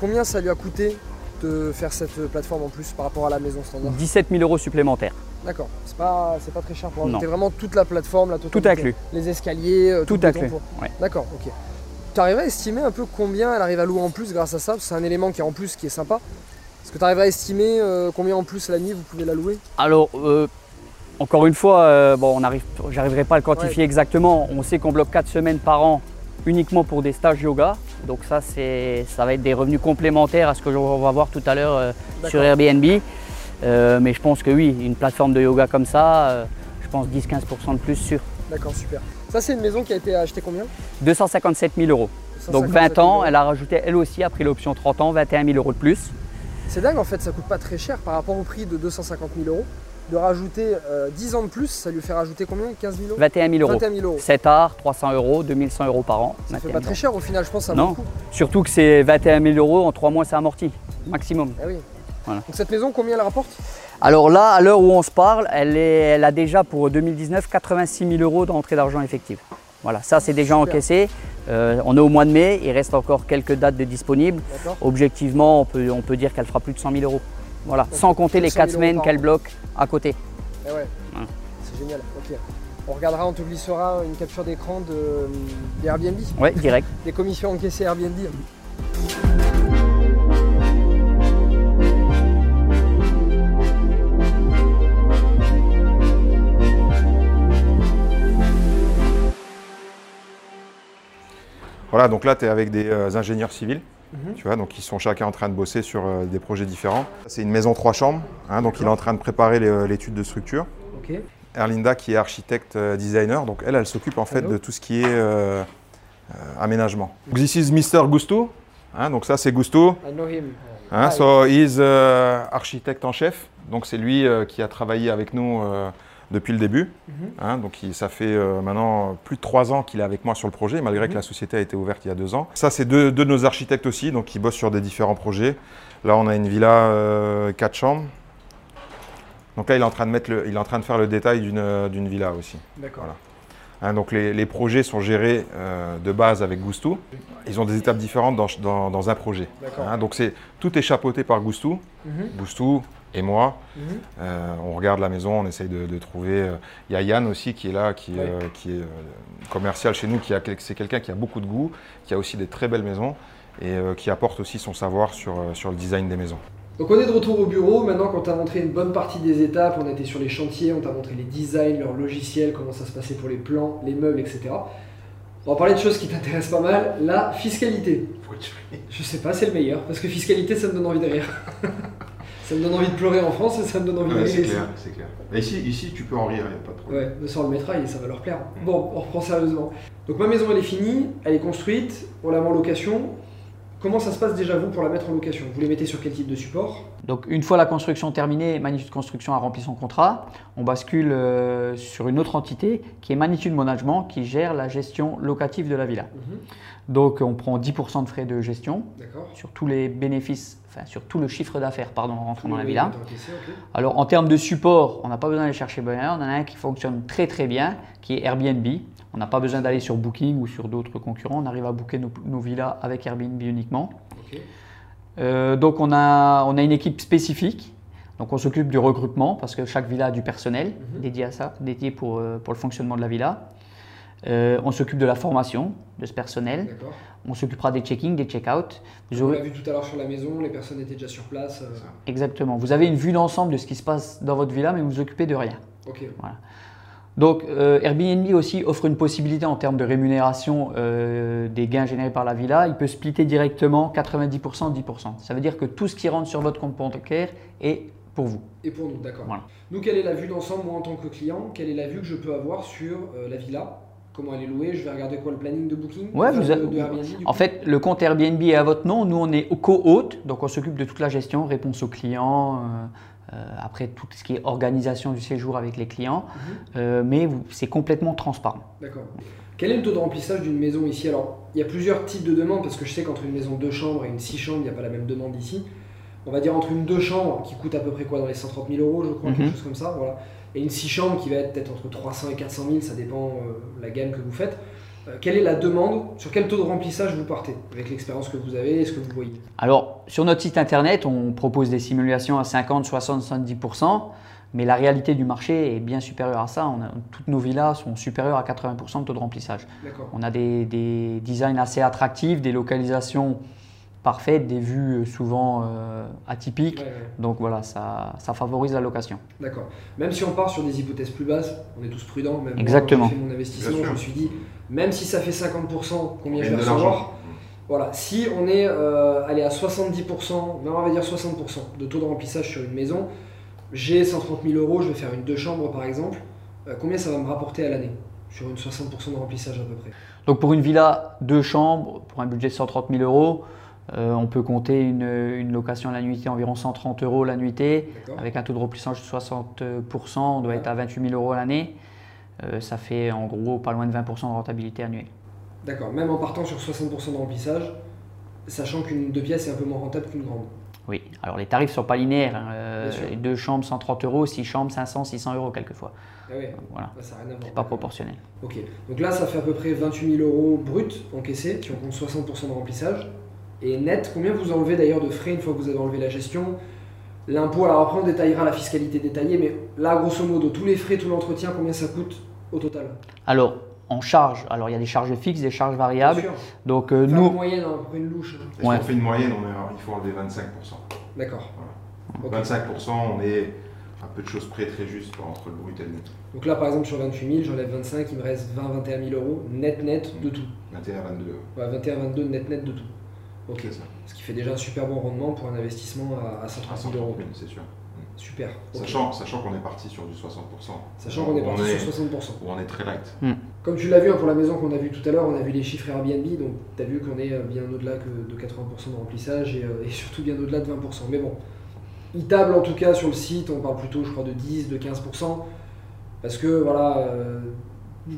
Combien ça lui a coûté de faire cette plateforme en plus par rapport à la maison standard 17 000 euros supplémentaires. D'accord, c'est pas, c'est pas très cher pour ajouter vraiment toute la plateforme, la totalité. inclus. Les escaliers, euh, Tout inclus. pour- Ouais. D'accord, ok. Tu arrives à estimer un peu combien elle arrive à louer en plus grâce à ça? C'est un élément qui est en plus qui est sympa. Est-ce que tu arrives à estimer euh, combien en plus la nuit vous pouvez la louer? Alors, euh, encore une fois, euh, bon, on arrive, j'arriverai pas à le quantifier exactement. On sait qu'on bloque 4 semaines par an uniquement pour des stages yoga. Donc ça, c'est, ça va être des revenus complémentaires à ce que on va voir tout à l'heure euh, sur. Airbnb. Euh, mais je pense que oui, une plateforme de yoga comme ça, euh, je pense 10-15% de plus sûr. D'accord, super. Ça, c'est une maison qui a été achetée combien? 257 000 euros. Donc 157 20 ans, 000 euros. elle a rajouté elle aussi, a pris l'option 30 ans, 21 000 euros de plus. C'est dingue en fait, ça coûte pas très cher par rapport au prix de 250 000 euros. De rajouter euh, 10 ans de plus, ça lui fait rajouter combien 15 000 euros 21 000 euros. 21 000 euros. 7 arts, 300 euros, 2100 euros par an. Ça fait 21 pas 000 très cher au final, je pense ça Non. vaut. Surtout que c'est 21 000 euros, en 3 mois c'est amorti, maximum. Oui. Voilà. Donc cette maison, combien elle rapporte? Alors là, à l'heure où on se parle, elle, est, elle a déjà pour 2019 86 000 euros d'entrée d'argent effective. Voilà, ça c'est déjà Super. encaissé. Euh, on est au mois de mai, il reste encore quelques dates de disponibles. D'accord Objectivement, on peut, on peut dire qu'elle fera plus de 100 000 euros. Voilà, sans compter les 100 000 4 semaines qu'elle bloque à côté. Eh ouais. Voilà. C'est génial, ok. On regardera, on te glissera une capture d'écran de, des Airbnb, Ouais, direct. [laughs] des commissions encaissées Airbnb. Voilà, donc là, tu es avec des euh, ingénieurs civils. Tu vois, donc ils sont chacun en train de bosser sur euh, des projets différents. C'est une maison trois chambres, hein, donc il est en train de préparer euh, l'étude de structure. Ok. Erlinda qui est architecte euh, designer, donc elle, elle s'occupe en fait Hello. de tout ce qui est euh, euh, aménagement. This is Mr. Gusto, hein, donc ça c'est Gusto, I know him. hein, so he's euh, architecte en chef, donc c'est lui euh, qui a travaillé avec nous euh, depuis le début. Mhm. hein, donc il- ça fait euh, maintenant plus de trois ans qu'il est avec moi sur le projet, malgré Mhm. que la société a été ouverte il y a deux ans. Ça c'est deux, deux de nos architectes aussi, donc qui bossent sur des différents projets. Là on a une villa euh, quatre chambres. Donc là il est en train de, mettre le- il est en train de faire le détail d'une euh, villa aussi. D'accord. Voilà. Hein, donc les, les projets sont gérés euh, de base avec Gusto. Ils ont des étapes différentes dans, dans- dans un projet. Hein, donc c'est tout est chapeauté par Gusto. Mhm. Gusto et moi. Mhm. Euh, on regarde la maison, on essaye de, de trouver. euh, Il y a Yann aussi qui est là, qui, euh, qui est commercial chez nous, qui c'est quelqu'un qui a beaucoup de goût, qui a aussi des très belles maisons et euh, qui apporte aussi son savoir sur, sur le design des maisons. Donc on est de retour au bureau, maintenant qu'on t'a montré une bonne partie des étapes, on a été sur les chantiers, on t'a montré les designs, leurs logiciels, comment ça se passait pour les plans, les meubles, etc. On va parler de choses qui t'intéressent pas mal, la fiscalité. Je sais pas, c'est le meilleur, parce que fiscalité ça me donne envie de rire. [laughs] ça me donne envie de pleurer en France et ça me donne envie de Ouais, rire c'est clair, c'est clair. Mais ici, ici, tu peux en rire, il n'y a pas de problème. Ouais, mais sans le métrail, ça va leur plaire. Bon, on reprend sérieusement. Donc ma maison elle est finie, elle est construite, on la met en location. Comment ça se passe déjà vous pour la mettre en location? Vous les mettez sur quel type de support? Donc une fois la construction terminée, Magnitude Construction a rempli son contrat, on bascule euh, sur une autre entité qui est Magnitude Management qui gère la gestion locative de la villa. Donc on prend 10% de frais de gestion sur tous les bénéfices, enfin sur tout le chiffre d'affaires pardon rentrant dans la villa. Alors en termes de support, on n'a pas besoin d'aller chercher bonheur, on en a un qui fonctionne très très bien, qui est Airbnb. On n'a pas besoin d'aller sur Booking ou sur d'autres concurrents, on arrive à booker nos, nos villas avec Airbnb uniquement. Euh, donc on a, on a une équipe spécifique. Donc on s'occupe du recrutement parce que chaque villa a du personnel Mhm. dédié à ça, dédié pour, euh, pour le fonctionnement de la villa. Euh, on s'occupe de la formation de ce personnel. On s'occupera des check-in, des check-out. Vous On l'a vu tout à l'heure sur la maison, les personnes étaient déjà sur place. euh, Exactement. Vous avez une vue d'ensemble de ce qui se passe dans votre villa, mais vous vous occupez de rien. Donc euh, Airbnb aussi offre une possibilité en termes de rémunération euh, des gains générés par la villa. Il peut splitter directement 90% 10%. Ça veut dire que tout ce qui rentre sur votre compte bancaire est pour vous. Et pour nous, d'accord. Voilà. Nous, quelle est la vue d'ensemble, moi en tant que client? Quelle est la vue que je peux avoir sur euh, la villa? Comment elle est louée Je vais regarder quoi le planning de booking Ouais, vous de, a- de Airbnb, En coup fait, le compte Airbnb est à votre nom. Nous, on est co-hôte, donc on s'occupe de toute la gestion, réponse aux clients, euh, euh, après tout ce qui est organisation du séjour avec les clients. Mhm. Euh, mais c'est complètement transparent. D'accord. Quel est le taux de remplissage d'une maison ici? Alors, il y a plusieurs types de demandes parce que je sais qu'entre une maison deux chambres et une six chambres, il n'y a pas la même demande ici. On va dire entre une deux chambres qui coûte à peu près quoi? Dans les 130 000 euros, je crois, Mhm. quelque chose comme ça, voilà. Et une six chambres qui va être peut-être entre 300 et 400 000, ça dépend euh, la gamme que vous faites. Euh, quelle est la demande? Sur quel taux de remplissage vous partez Avec l'expérience que vous avez et ce que vous voyez? Alors, sur notre site internet, on propose des simulations à 50, 60, 70%, mais la réalité du marché est bien supérieure à ça. On a- toutes nos villas sont supérieures à 80% de taux de remplissage. On a des, des designs assez attractifs, des localisations parfaites, des vues euh, souvent euh, atypiques. Ouais, ouais. Donc voilà, ça, ça favorise la location. D'accord. Même si on part sur des hypothèses plus basses, on est tous prudents. Même moi, Exactement. quand j'ai fait mon investissement, je me suis dit, même si ça fait 50%, combien je vais recevoir. Voilà, si on est euh, allé à 70%, mais on va dire 60% de taux de remplissage sur une maison, j'ai 130 000 euros, je vais faire une deux chambres par exemple, euh, combien ça va me rapporter à l'année Sur une 60% de remplissage à peu près? Donc pour une villa deux chambres, pour un budget de 130 000 euros, euh, on peut compter une, une location à la nuitée environ 130 euros la nuitée. Avec un taux de remplissage de 60%, on doit être à 28 000 euros à l'année. Euh, ça fait en gros pas loin de 20% de rentabilité annuelle. D'accord, même en partant sur 60% de remplissage, sachant qu'une deux pièces est un peu moins rentable qu'une grande. Oui, alors les tarifs ne sont pas linéaires. hein. Euh, deux chambres 130 euros, six chambres 500, 600 euros quelquefois. Ah ouais, Voilà, là, ça n'a rien à voir. c'est pas proportionnel. Ok, donc là ça fait à peu près 28 000 euros brut encaissés, si on compte 60% de remplissage. Et net, combien vous enlevez d'ailleurs de frais une fois que vous avez enlevé la gestion? L'impôt, alors après on détaillera la fiscalité détaillée, mais là grosso modo, tous les frais, tout l'entretien, combien ça coûte au total? Alors, en charge, alors il y a des charges fixes, des charges Bien variables. sûr. Donc euh, Faire une nous, moyenne, hein, une louche. hein. Si Ouais. on fait une moyenne, on est- il faut enlever 25%. D'accord. Ok. 25%, on est un peu de choses près très juste entre le brut et le net. Donc là par exemple sur 28 000, j'enlève 25, il me reste 20, 21 000 euros net net de tout. 21 22. Ouais, 21, 22 net net de tout. Ok, ça. ce qui fait déjà un super bon rendement pour un investissement à, à À 130 130 000 euros. 000, c'est sûr. Super. ok. Sachant, sachant qu'on est parti sur du 60%. Sachant qu'on est parti sur 60%. Où on est très light. Comme tu l'as vu hein, pour la maison qu'on a vue tout à l'heure, on a vu les chiffres Airbnb, donc tu as vu qu'on est euh, bien au-delà que de 80% de remplissage et, euh, et surtout bien au-delà de 20%. Mais bon, ils tablent en tout cas sur le site, on parle plutôt je crois de 10, de 15%, parce que voilà, euh,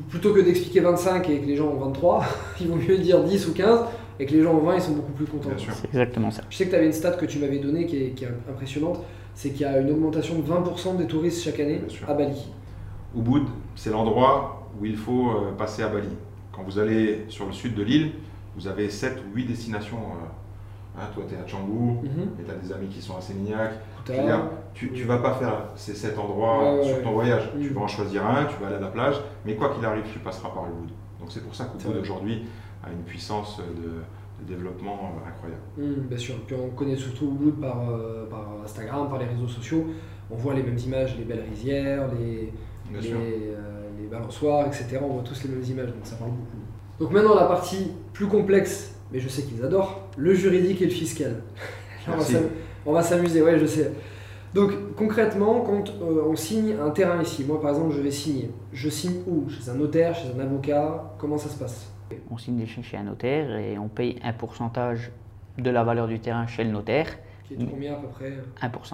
plutôt que d'expliquer 25 et que les gens ont 23, [laughs] il vaut mieux dire 10 ou 15 et que les gens ont 20, ils sont beaucoup plus contents. Bien sûr. c'est exactement ça. Je sais que tu avais une stat que tu m'avais donnée qui est, qui est impressionnante, c'est qu'il y a une augmentation de 20% des touristes chaque année à Bali. Ubud, c'est l'endroit où il faut euh, passer à Bali. Quand vous allez sur le sud de l'île, vous avez 7 ou 8 destinations. euh, hein, toi, tu es à Canggu, Mhm. et tu as des amis qui sont à Sémignac. Tu ne vas pas faire ces 7 endroits Ouais, sur ouais. ton voyage. Tu vas en choisir un, tu vas aller à la plage, mais quoi qu'il arrive, tu passeras par Ubud. Donc c'est pour ça qu'Ubud aujourd'hui a une puissance de, de développement euh, incroyable. Hum, bien sûr. Puis on connaît surtout Ubud par, euh, par Instagram, par les réseaux sociaux. On voit les mêmes images, les belles rizières, les, euh, les balançoires, etc. On voit tous les mêmes images, donc ça parle beaucoup. Donc maintenant la partie plus complexe, mais je sais qu'ils adorent, le juridique et le fiscal. [laughs] On va on s'amuser, ouais, je sais. Donc concrètement, quand euh, on signe un terrain ici, moi par exemple je vais signer, je signe où? Chez un notaire, chez un avocat Comment ça se passe? On signe des chèques chez un notaire et on paye un pourcentage de la valeur du terrain chez le notaire, Qui est de combien à peu près 1%.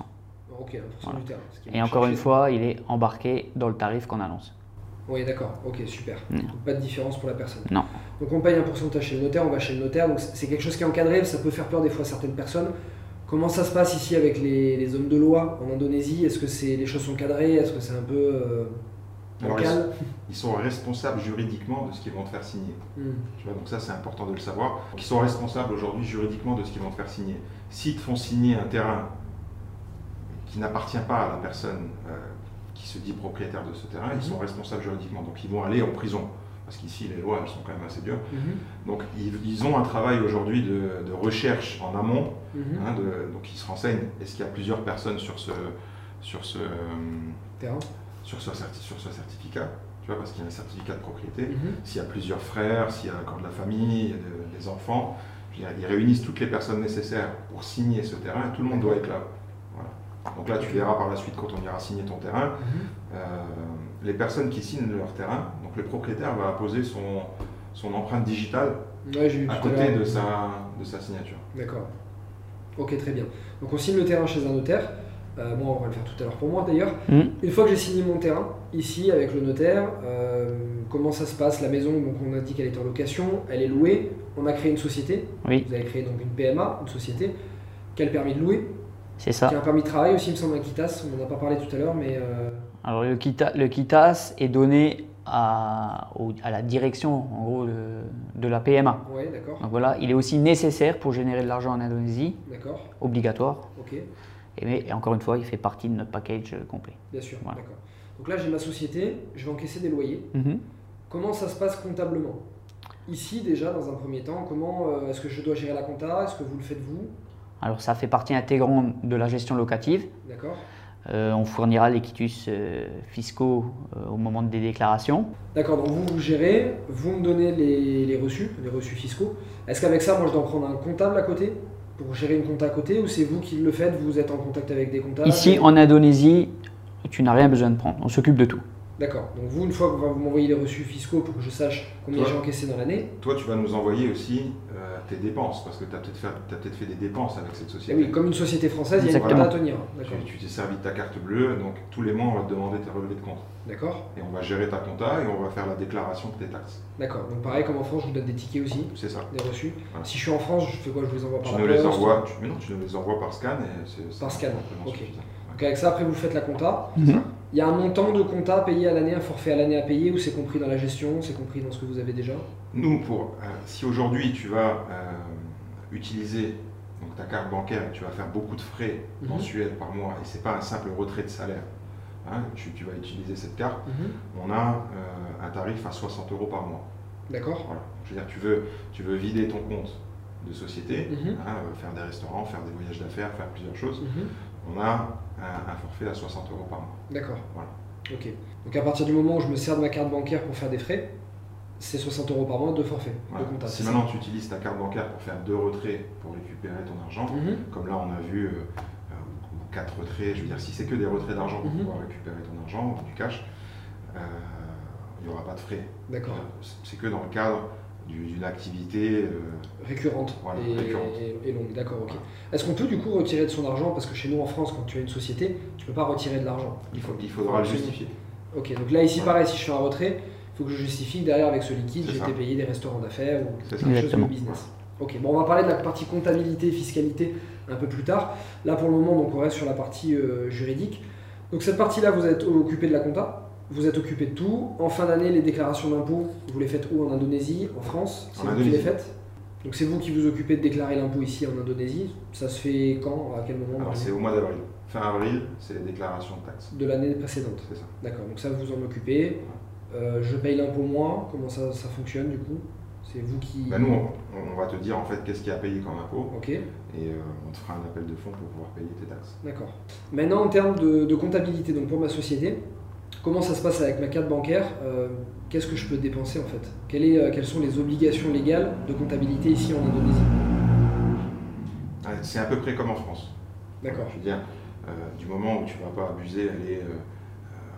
Ok, 1% Voilà. du terrain. ce qui est Et encore une fois, il est embarqué dans le tarif qu'on annonce. Oui, d'accord, ok, super. Donc pas de différence pour la personne. Non. Donc on paye un pourcentage chez le notaire, on va chez le notaire, donc c'est c'est quelque chose qui est encadré, ça peut faire peur des fois à certaines personnes. Comment ça se passe ici avec les, les hommes de loi en Indonésie? Est-ce que c'est les choses sont cadrées? Est-ce que c'est un peu euh, Alors, Ils sont responsables juridiquement de ce qu'ils vont te faire signer. Hmm, Tu vois, donc ça c'est important de le savoir. Donc, ils sont responsables aujourd'hui juridiquement de ce qu'ils vont te faire signer. S'ils te font signer un terrain qui n'appartient pas à la personne euh, qui se dit propriétaire de ce terrain, ils sont responsables juridiquement. Donc ils vont aller en prison. Parce qu'ici les lois elles sont quand même assez dures. mhm, Donc ils, ils ont un travail aujourd'hui de, de recherche en amont. hein, de- donc ils se renseignent. Est-ce qu'il y a plusieurs personnes sur ce, sur ce, euh, Terrain? Sur ce, certi- sur ce certificat tu vois, parce qu'il y a un certificat de propriété Mhm. s'il y a plusieurs frères, s'il y a encore de la famille, il y a de- des enfants, dire, ils réunissent toutes les personnes nécessaires pour signer ce terrain et tout le monde doit être là. Voilà. Donc là, tu verras par la suite quand on ira signer ton terrain. Mhm. Euh, les personnes qui signent leur terrain, donc le propriétaire va apposer son, son empreinte digitale Ouais, à côté de sa, de sa signature. D'accord. Ok, très bien. Donc on signe le terrain chez un notaire. Euh, moi, on va le faire tout à l'heure pour moi d'ailleurs. Mm. Une fois que j'ai signé mon terrain, ici avec le notaire, euh, comment ça se passe La maison, donc on a dit qu'elle est en location, elle est louée. On a créé une société. Oui, Vous avez créé donc une PMA, une société, qui a le permis de louer, c'est ça. qui a un permis de travail aussi, il me semble, un KITAS. On n'en a pas parlé tout à l'heure, mais euh, Alors le, kita- le KITAS est donné à, au- à la direction en gros de, de la PMA. ouais, d'accord, Donc voilà, il est aussi nécessaire pour générer de l'argent en Indonésie, d'accord, obligatoire. ok, Et, mais, et encore une fois, il fait partie de notre package euh, complet. bien sûr, Voilà. d'accord. Donc là, j'ai ma société, je vais encaisser des loyers. Mhm. Comment ça se passe comptablement? Ici, déjà, dans un premier temps, comment euh, est-ce que je dois gérer la compta? Est-ce que vous le faites vous? Alors ça fait partie intégrante de la gestion locative. D'accord Euh, on fournira les quitus euh, fiscaux au moment des déclarations. D'accord, donc vous, vous gérez, vous me donnez les, les reçus, les reçus fiscaux. Est-ce qu'avec ça, moi, je dois prendre un comptable à côté? Pour gérer une compta à côté ou c'est vous qui le faites Vous êtes en contact avec des comptables Ici, en Indonésie, tu n'as rien besoin de prendre. On s'occupe de tout. D'accord, donc vous, une fois que vous m'envoyez les reçus fiscaux pour que je sache combien j'ai encaissé dans l'année, Toi, tu vas nous envoyer aussi euh, tes dépenses, parce que tu as peut-être fait, des dépenses avec cette eh société. oui, comme une société française, il y a une compta à tenir. D'accord. Tu t'es servi de ta carte bleue, donc tous les mois, on va te demander tes relevés de compte. D'accord, Et on va gérer ta compta et on va faire la déclaration de tes taxes. d'accord. Donc pareil, comme en France, je vous donne des tickets aussi, C'est ça. des reçus. Voilà. Si je suis en France, je fais quoi? Je vous les envoie par Tu la les tu, mais non, tu nous les envoies par scan et Par scan, ok. suffisant. Donc avec ça, après, vous faites la compta. Mhm. Il y a un montant de compta payé à l'année, un forfait à l'année à payer, ou c'est compris dans la gestion, c'est compris dans ce que vous avez déjà? Nous, pour, euh, si aujourd'hui tu vas euh, utiliser donc, ta carte bancaire tu vas faire beaucoup de frais Mhm. mensuels par mois, et c'est pas un simple retrait de salaire, hein, tu, tu vas utiliser cette carte, Mhm. on a euh, un tarif à 60 euros par mois. D'accord Voilà. Je veux dire, tu veux, tu veux vider ton compte de société, hein, faire des restaurants, faire des voyages d'affaires, faire plusieurs choses. On a un, un forfait à 60 euros par mois. D'accord. Voilà. Ok. Donc à partir du moment où je me sers de ma carte bancaire pour faire des frais, c'est 60 euros par mois de forfait, Voilà. de compta. Si maintenant tu utilises ta carte bancaire pour faire deux retraits pour récupérer ton argent, Mhm. comme là on a vu euh, euh, ou quatre retraits, je veux dire si c'est que des retraits d'argent pour Mhm. pouvoir récupérer ton argent, du cash, euh, il n'y aura pas de frais. D'accord. C'est que dans le cadre d'une activité. euh, Récurrente, Voilà, et, récurrente. et- et longue. D'accord, ok. Est-ce qu'on peut du coup retirer de son argent? Parce que chez nous en France, quand tu as une société, tu peux pas retirer de l'argent. il, faut, il faudra le justifier. Ok, donc là ici Voilà. pareil, si je fais un retrait, il faut que je justifie que derrière avec ce liquide, j'ai été payé des restaurants d'affaires ou quelque chose de business. Ok, bon on va parler de la partie comptabilité, fiscalité un peu plus tard. Là pour le moment, donc on reste sur la partie euh, juridique. Donc cette partie-là, vous êtes occupé de la compta, vous êtes occupé de tout. En fin d'année, les déclarations d'impôts, vous les faites où? En Indonésie En France? C'est En vous qui les Indonésie. faites? Donc c'est vous qui vous occupez de déclarer l'impôt ici en Indonésie. Ça se fait quand? À quel moment? Alors c'est au mois d'avril. Fin avril, c'est les déclarations de taxes. De l'année précédente. C'est ça. D'accord, donc ça vous en occupez. Euh, je paye l'impôt moi, comment ça, ça fonctionne du coup? C'est vous qui. Bah, nous, on, on va te dire en fait qu'est-ce qu'il y a à payer comme impôt Ok, et euh, on te fera un appel de fonds pour pouvoir payer tes taxes. d'accord. Maintenant en termes de, de comptabilité, donc pour ma société, comment ça se passe avec ma carte bancaire Euh, Qu'est-ce que je peux dépenser en fait? Quelle est, euh, Quelles sont les obligations légales de comptabilité ici en Indonésie? C'est à peu près comme en France. D'accord. Je veux dire, euh, du moment où tu vas pas abuser, aller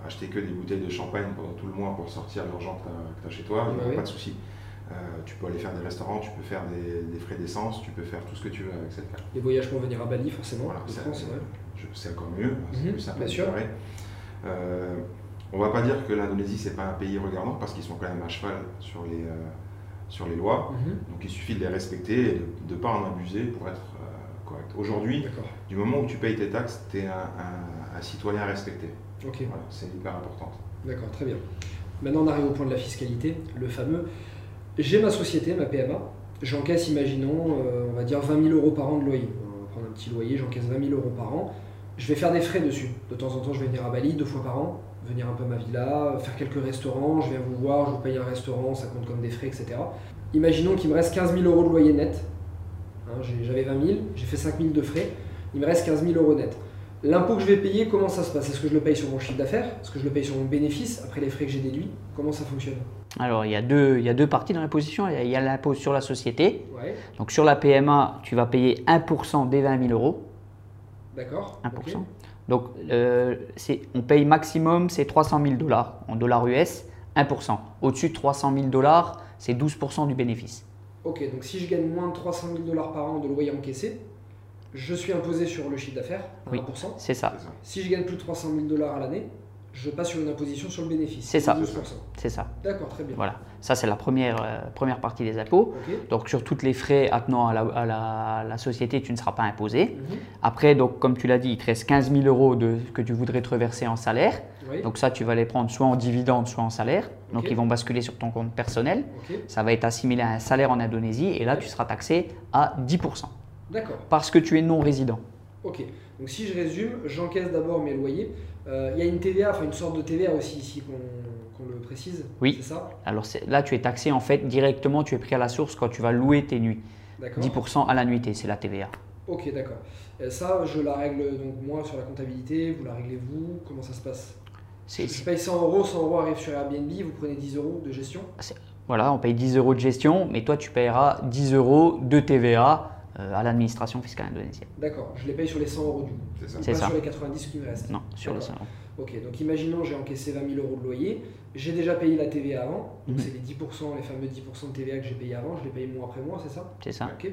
acheter que des bouteilles de champagne pendant tout le mois pour sortir l'argent que tu as, chez toi, il n'y Bah aura oui. pas de souci. Tu peux aller faire des restaurants, tu peux faire des, des frais d'essence, tu peux faire tout ce que tu veux avec cette carte. Les voyages pour venir à Bali forcément, Voilà, c'est encore mieux, c'est Mhm, plus simple bien à sûr. On va pas dire que l'Indonésie c'est pas un pays regardant parce qu'ils sont quand même à cheval sur les, euh, sur les lois. Mhm, Donc il suffit de les respecter et de ne pas en abuser pour être euh, correct. Aujourd'hui, du moment où tu payes tes taxes, tu es un, un- un citoyen respecté. ok. Voilà, c'est hyper important. D'accord, très bien. Maintenant, on arrive au point de la fiscalité, le fameux. J'ai ma société, ma PMA. J'encaisse, imaginons, euh, on va dire 20 000 euros par an de loyer. On va prendre un petit loyer, j'encaisse 20 000 euros par an. Je vais faire des frais dessus. De temps en temps, je vais venir à Bali deux fois par an, venir un peu à ma villa, faire quelques restaurants. Je viens vous voir, je vous paye un restaurant, ça compte comme des frais, etc. Imaginons qu'il me reste 15 000 euros de loyer net. Hein, J'avais 20 000, j'ai fait 5 000 de frais. Il me reste 15 000 euros net. L'impôt que je vais payer, comment ça se passe? Est-ce que je le paye sur mon chiffre d'affaires? Est-ce que je le paye sur mon bénéfice après les frais que j'ai déduits? Comment ça fonctionne? Alors, il y, a deux, il y a deux parties dans l'imposition. Il y a- l'impôt sur la société. Ouais, Donc, sur la PMA, tu vas payer 1% des 20 000 euros. d'accord. 1%. ok. Donc, euh, c'est- on paye maximum, c'est 300 000 dollars en dollars US, 1%. Au-dessus de 300 000 dollars, c'est 12% du bénéfice. Ok, donc si je gagne moins de 300 000 dollars par an de loyer encaissé, je suis imposé sur le chiffre d'affaires à Oui. 1%. C'est ça, C'est ça. Si je gagne plus de 300 000 dollars à l'année, je passe sur une imposition sur le bénéfice. C'est ça. 12%. c'est ça. D'accord, très bien. Voilà, ça c'est la première, euh, première partie des impôts. Donc sur toutes les frais attenant à la, à la- la société, tu ne seras pas imposé. Mhm. Après, donc, comme tu l'as dit, il te reste 15 000 euros de, que tu voudrais te reverser en salaire. Oui. Donc ça, tu vas les prendre soit en dividende, soit en salaire. Donc ils vont basculer sur ton compte personnel. Ça va être assimilé à un salaire en Indonésie et là, tu seras taxé à 10% D'accord. parce que tu es non résident. Ok. Donc si je résume, j'encaisse d'abord mes loyers. Euh, Il y a une TVA, enfin une sorte de TVA aussi ici qu'on le précise. Oui. C'est ça? Alors là, tu es taxé en fait directement, tu es pris à la source quand tu vas louer tes nuits. D'accord. 10% à la nuitée, c'est la TVA. Ok, d'accord. Euh, Ça, je la règle donc moi sur la comptabilité, vous la réglez vous, comment ça se passe? C'est- Je paye 100 euros, 100 euros arrive sur Airbnb, vous prenez 10 euros de gestion? Voilà, on paye 10 euros de gestion, mais toi, tu payeras 10 euros de TVA à l'administration fiscale indonésienne. D'accord, je les paye sur les 100 euros du coup. C'est ça. Pas ça. sur les 90 qui me restent. Non, sur le D'accord. salon. Ok, donc imaginons j'ai encaissé 20 000 euros de loyer, j'ai déjà payé la TVA avant, donc Mhm. c'est les 10%, les fameux 10% de TVA que j'ai payé avant, je les paye mois après mois, c'est ça C'est ça. Ok.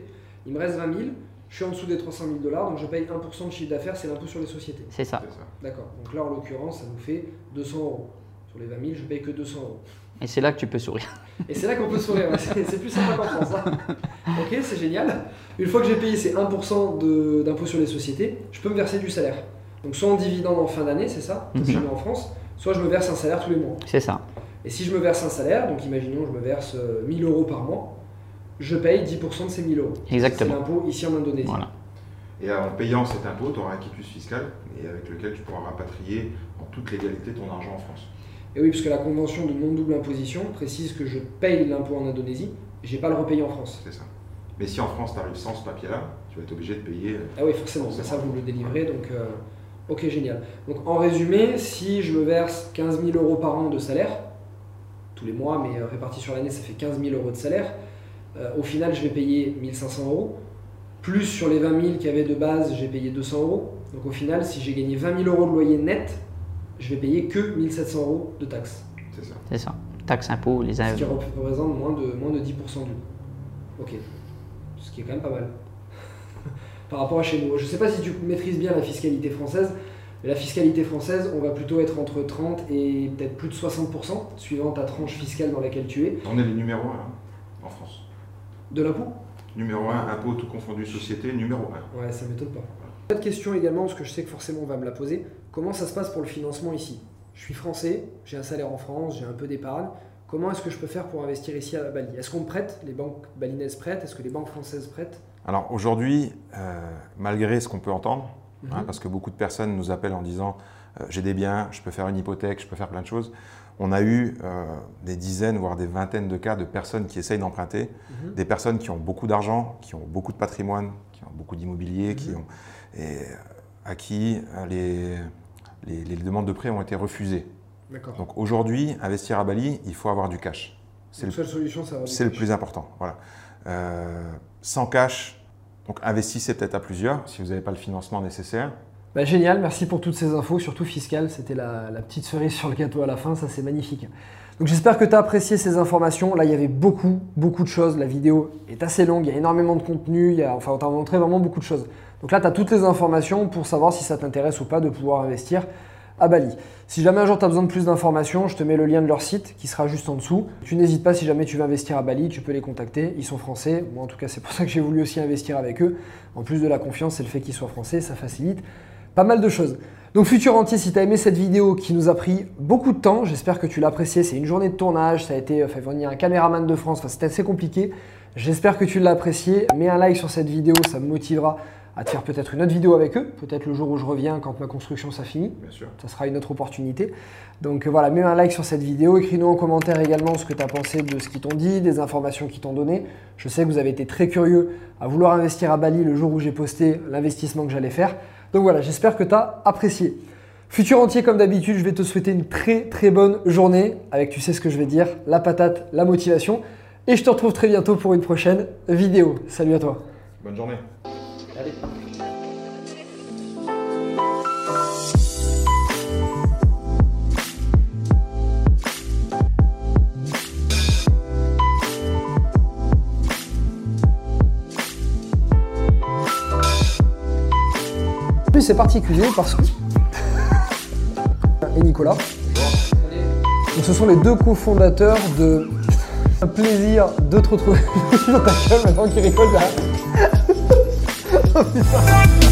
Il me reste 20 000, je suis en dessous des 300 000 dollars, donc je paye 1% de chiffre d'affaires, c'est l'impôt sur les sociétés. C'est ça. C'est ça. D'accord, donc là en l'occurrence ça nous fait 200 euros. Sur les 20 000, je paye que 200 euros. Et c'est là que tu peux sourire. Et c'est là qu'on peut sourire, c'est plus sympa qu'en France. hein. Ok, c'est génial. Une fois que j'ai payé ces 1% de- d'impôt sur les sociétés, je peux me verser du salaire. Donc soit en dividende en fin d'année, c'est ça, si je mets en France, soit je me verse un salaire tous les mois. C'est ça. Et si je me verse un salaire, donc imaginons je me verse euh, 1000 euros par mois, je paye 10% de ces 1000 euros. Exactement. C'est l'impôt ici en Indonésie. Voilà. Et en payant cet impôt, tu auras un quitus fiscal et avec lequel tu pourras rapatrier en toute légalité ton argent en France. Et oui, parce que la convention de non-double imposition précise que je paye l'impôt en Indonésie, j'ai pas à le repayer en France. C'est ça. Mais si en France tu arrives sans ce papier-là, tu vas être obligé de payer. euh, Ah oui, forcément, ça, ça, vous le délivrez, donc euh, ok, génial. Donc en résumé, si je me verse 15 000 euros par an de salaire, tous les mois, mais euh, réparti sur l'année, ça fait 15 000 euros de salaire, euh, au final, je vais payer 1500 euros, plus sur les 20 000 qu'il y avait de base, j'ai payé 200 euros. Donc au final, si j'ai gagné 20 000 euros de loyer net, je vais payer que 1700 euros de taxes, C'est ça. C'est ça. Taxe, impôt, les ce qui impôts. représente moins de, moins de 10% du. Ok, ce qui est quand même pas mal. [laughs] Par rapport à chez nous. Je sais pas si tu maîtrises bien la fiscalité française, mais la fiscalité française, on va plutôt être entre 30 et peut-être plus de 60%, suivant ta tranche fiscale dans laquelle tu es, On est les numéro 1 en France. de l'impôt? Numéro 1, impôt tout confondu, société, numéro 1. Ouais, ça m'étonne pas. Pas de question également, parce que je sais que forcément on va me la poser. Comment ça se passe pour le financement ici? Je suis français, j'ai un salaire en France, j'ai un peu d'épargne. Comment est-ce que je peux faire pour investir ici à Bali? Est-ce qu'on me prête? Les banques balinaises prêtent? Est-ce que les banques françaises prêtent? Alors aujourd'hui, euh, malgré ce qu'on peut entendre, hein, Mhm. parce que beaucoup de personnes nous appellent en disant euh, j'ai des biens, je peux faire une hypothèque, je peux faire plein de choses, on a eu euh, des dizaines, voire des vingtaines de cas de personnes qui essayent d'emprunter, Mhm. des personnes qui ont beaucoup d'argent, qui ont beaucoup de patrimoine, qui ont beaucoup d'immobilier, qui Mhm. ont, et à qui les, les- les demandes de prêt ont été refusées. Donc aujourd'hui, investir à Bali, il faut avoir du cash. C'est La le seule solution, ça va c'est le plus important. Voilà. Euh, sans cash, donc investissez peut-être à plusieurs si vous n'avez pas le financement nécessaire. Bah, génial, merci pour toutes ces infos, surtout fiscales. C'était la, la petite cerise sur le gâteau à la fin, ça c'est magnifique. Donc j'espère que tu as apprécié ces informations. Là, il y avait beaucoup, beaucoup de choses. La vidéo est assez longue, il y a énormément de contenu. Il y a, enfin, on t'a montré vraiment beaucoup de choses. Donc là, tu as toutes les informations pour savoir si ça t'intéresse ou pas de pouvoir investir à Bali. Si jamais un jour tu as besoin de plus d'informations, je te mets le lien de leur site qui sera juste en dessous. Tu n'hésites pas si jamais tu veux investir à Bali, tu peux les contacter. Ils sont français. Moi, en tout cas, c'est pour ça que j'ai voulu aussi investir avec eux. En plus de la confiance, c'est le fait qu'ils soient français, ça facilite pas mal de choses. Donc futur entier, si tu as aimé cette vidéo qui nous a pris beaucoup de temps, j'espère que tu l'as apprécié. C'est une journée de tournage, ça a été fait venir un caméraman de France, c'était assez compliqué. J'espère que tu l'as apprécié. Mets un like sur cette vidéo, ça me motivera à te faire peut-être une autre vidéo avec eux, peut-être le jour où je reviens quand ma construction ça finit Bien sûr. ça sera une autre opportunité. Donc voilà, mets un like sur cette vidéo, écris-nous en commentaire également ce que tu as pensé de ce qu'ils t'ont dit, des informations qu'ils t'ont donné. Je sais que vous avez été très curieux à vouloir investir à Bali le jour où j'ai posté l'investissement que j'allais faire. Donc voilà, j'espère que tu as apprécié. Futur entier, comme d'habitude, je vais te souhaiter une très très bonne journée avec, tu sais ce que je vais dire, la patate, la motivation. Et je te retrouve très bientôt pour une prochaine vidéo. Salut à toi. Bonne journée. Aujourd'hui c'est particulier parce que. Et Nicolas. Donc, ce sont les deux cofondateurs de. Un plaisir de te retrouver [laughs] dans ta gueule maintenant qu'il rigole là. [laughs] Oh, putain.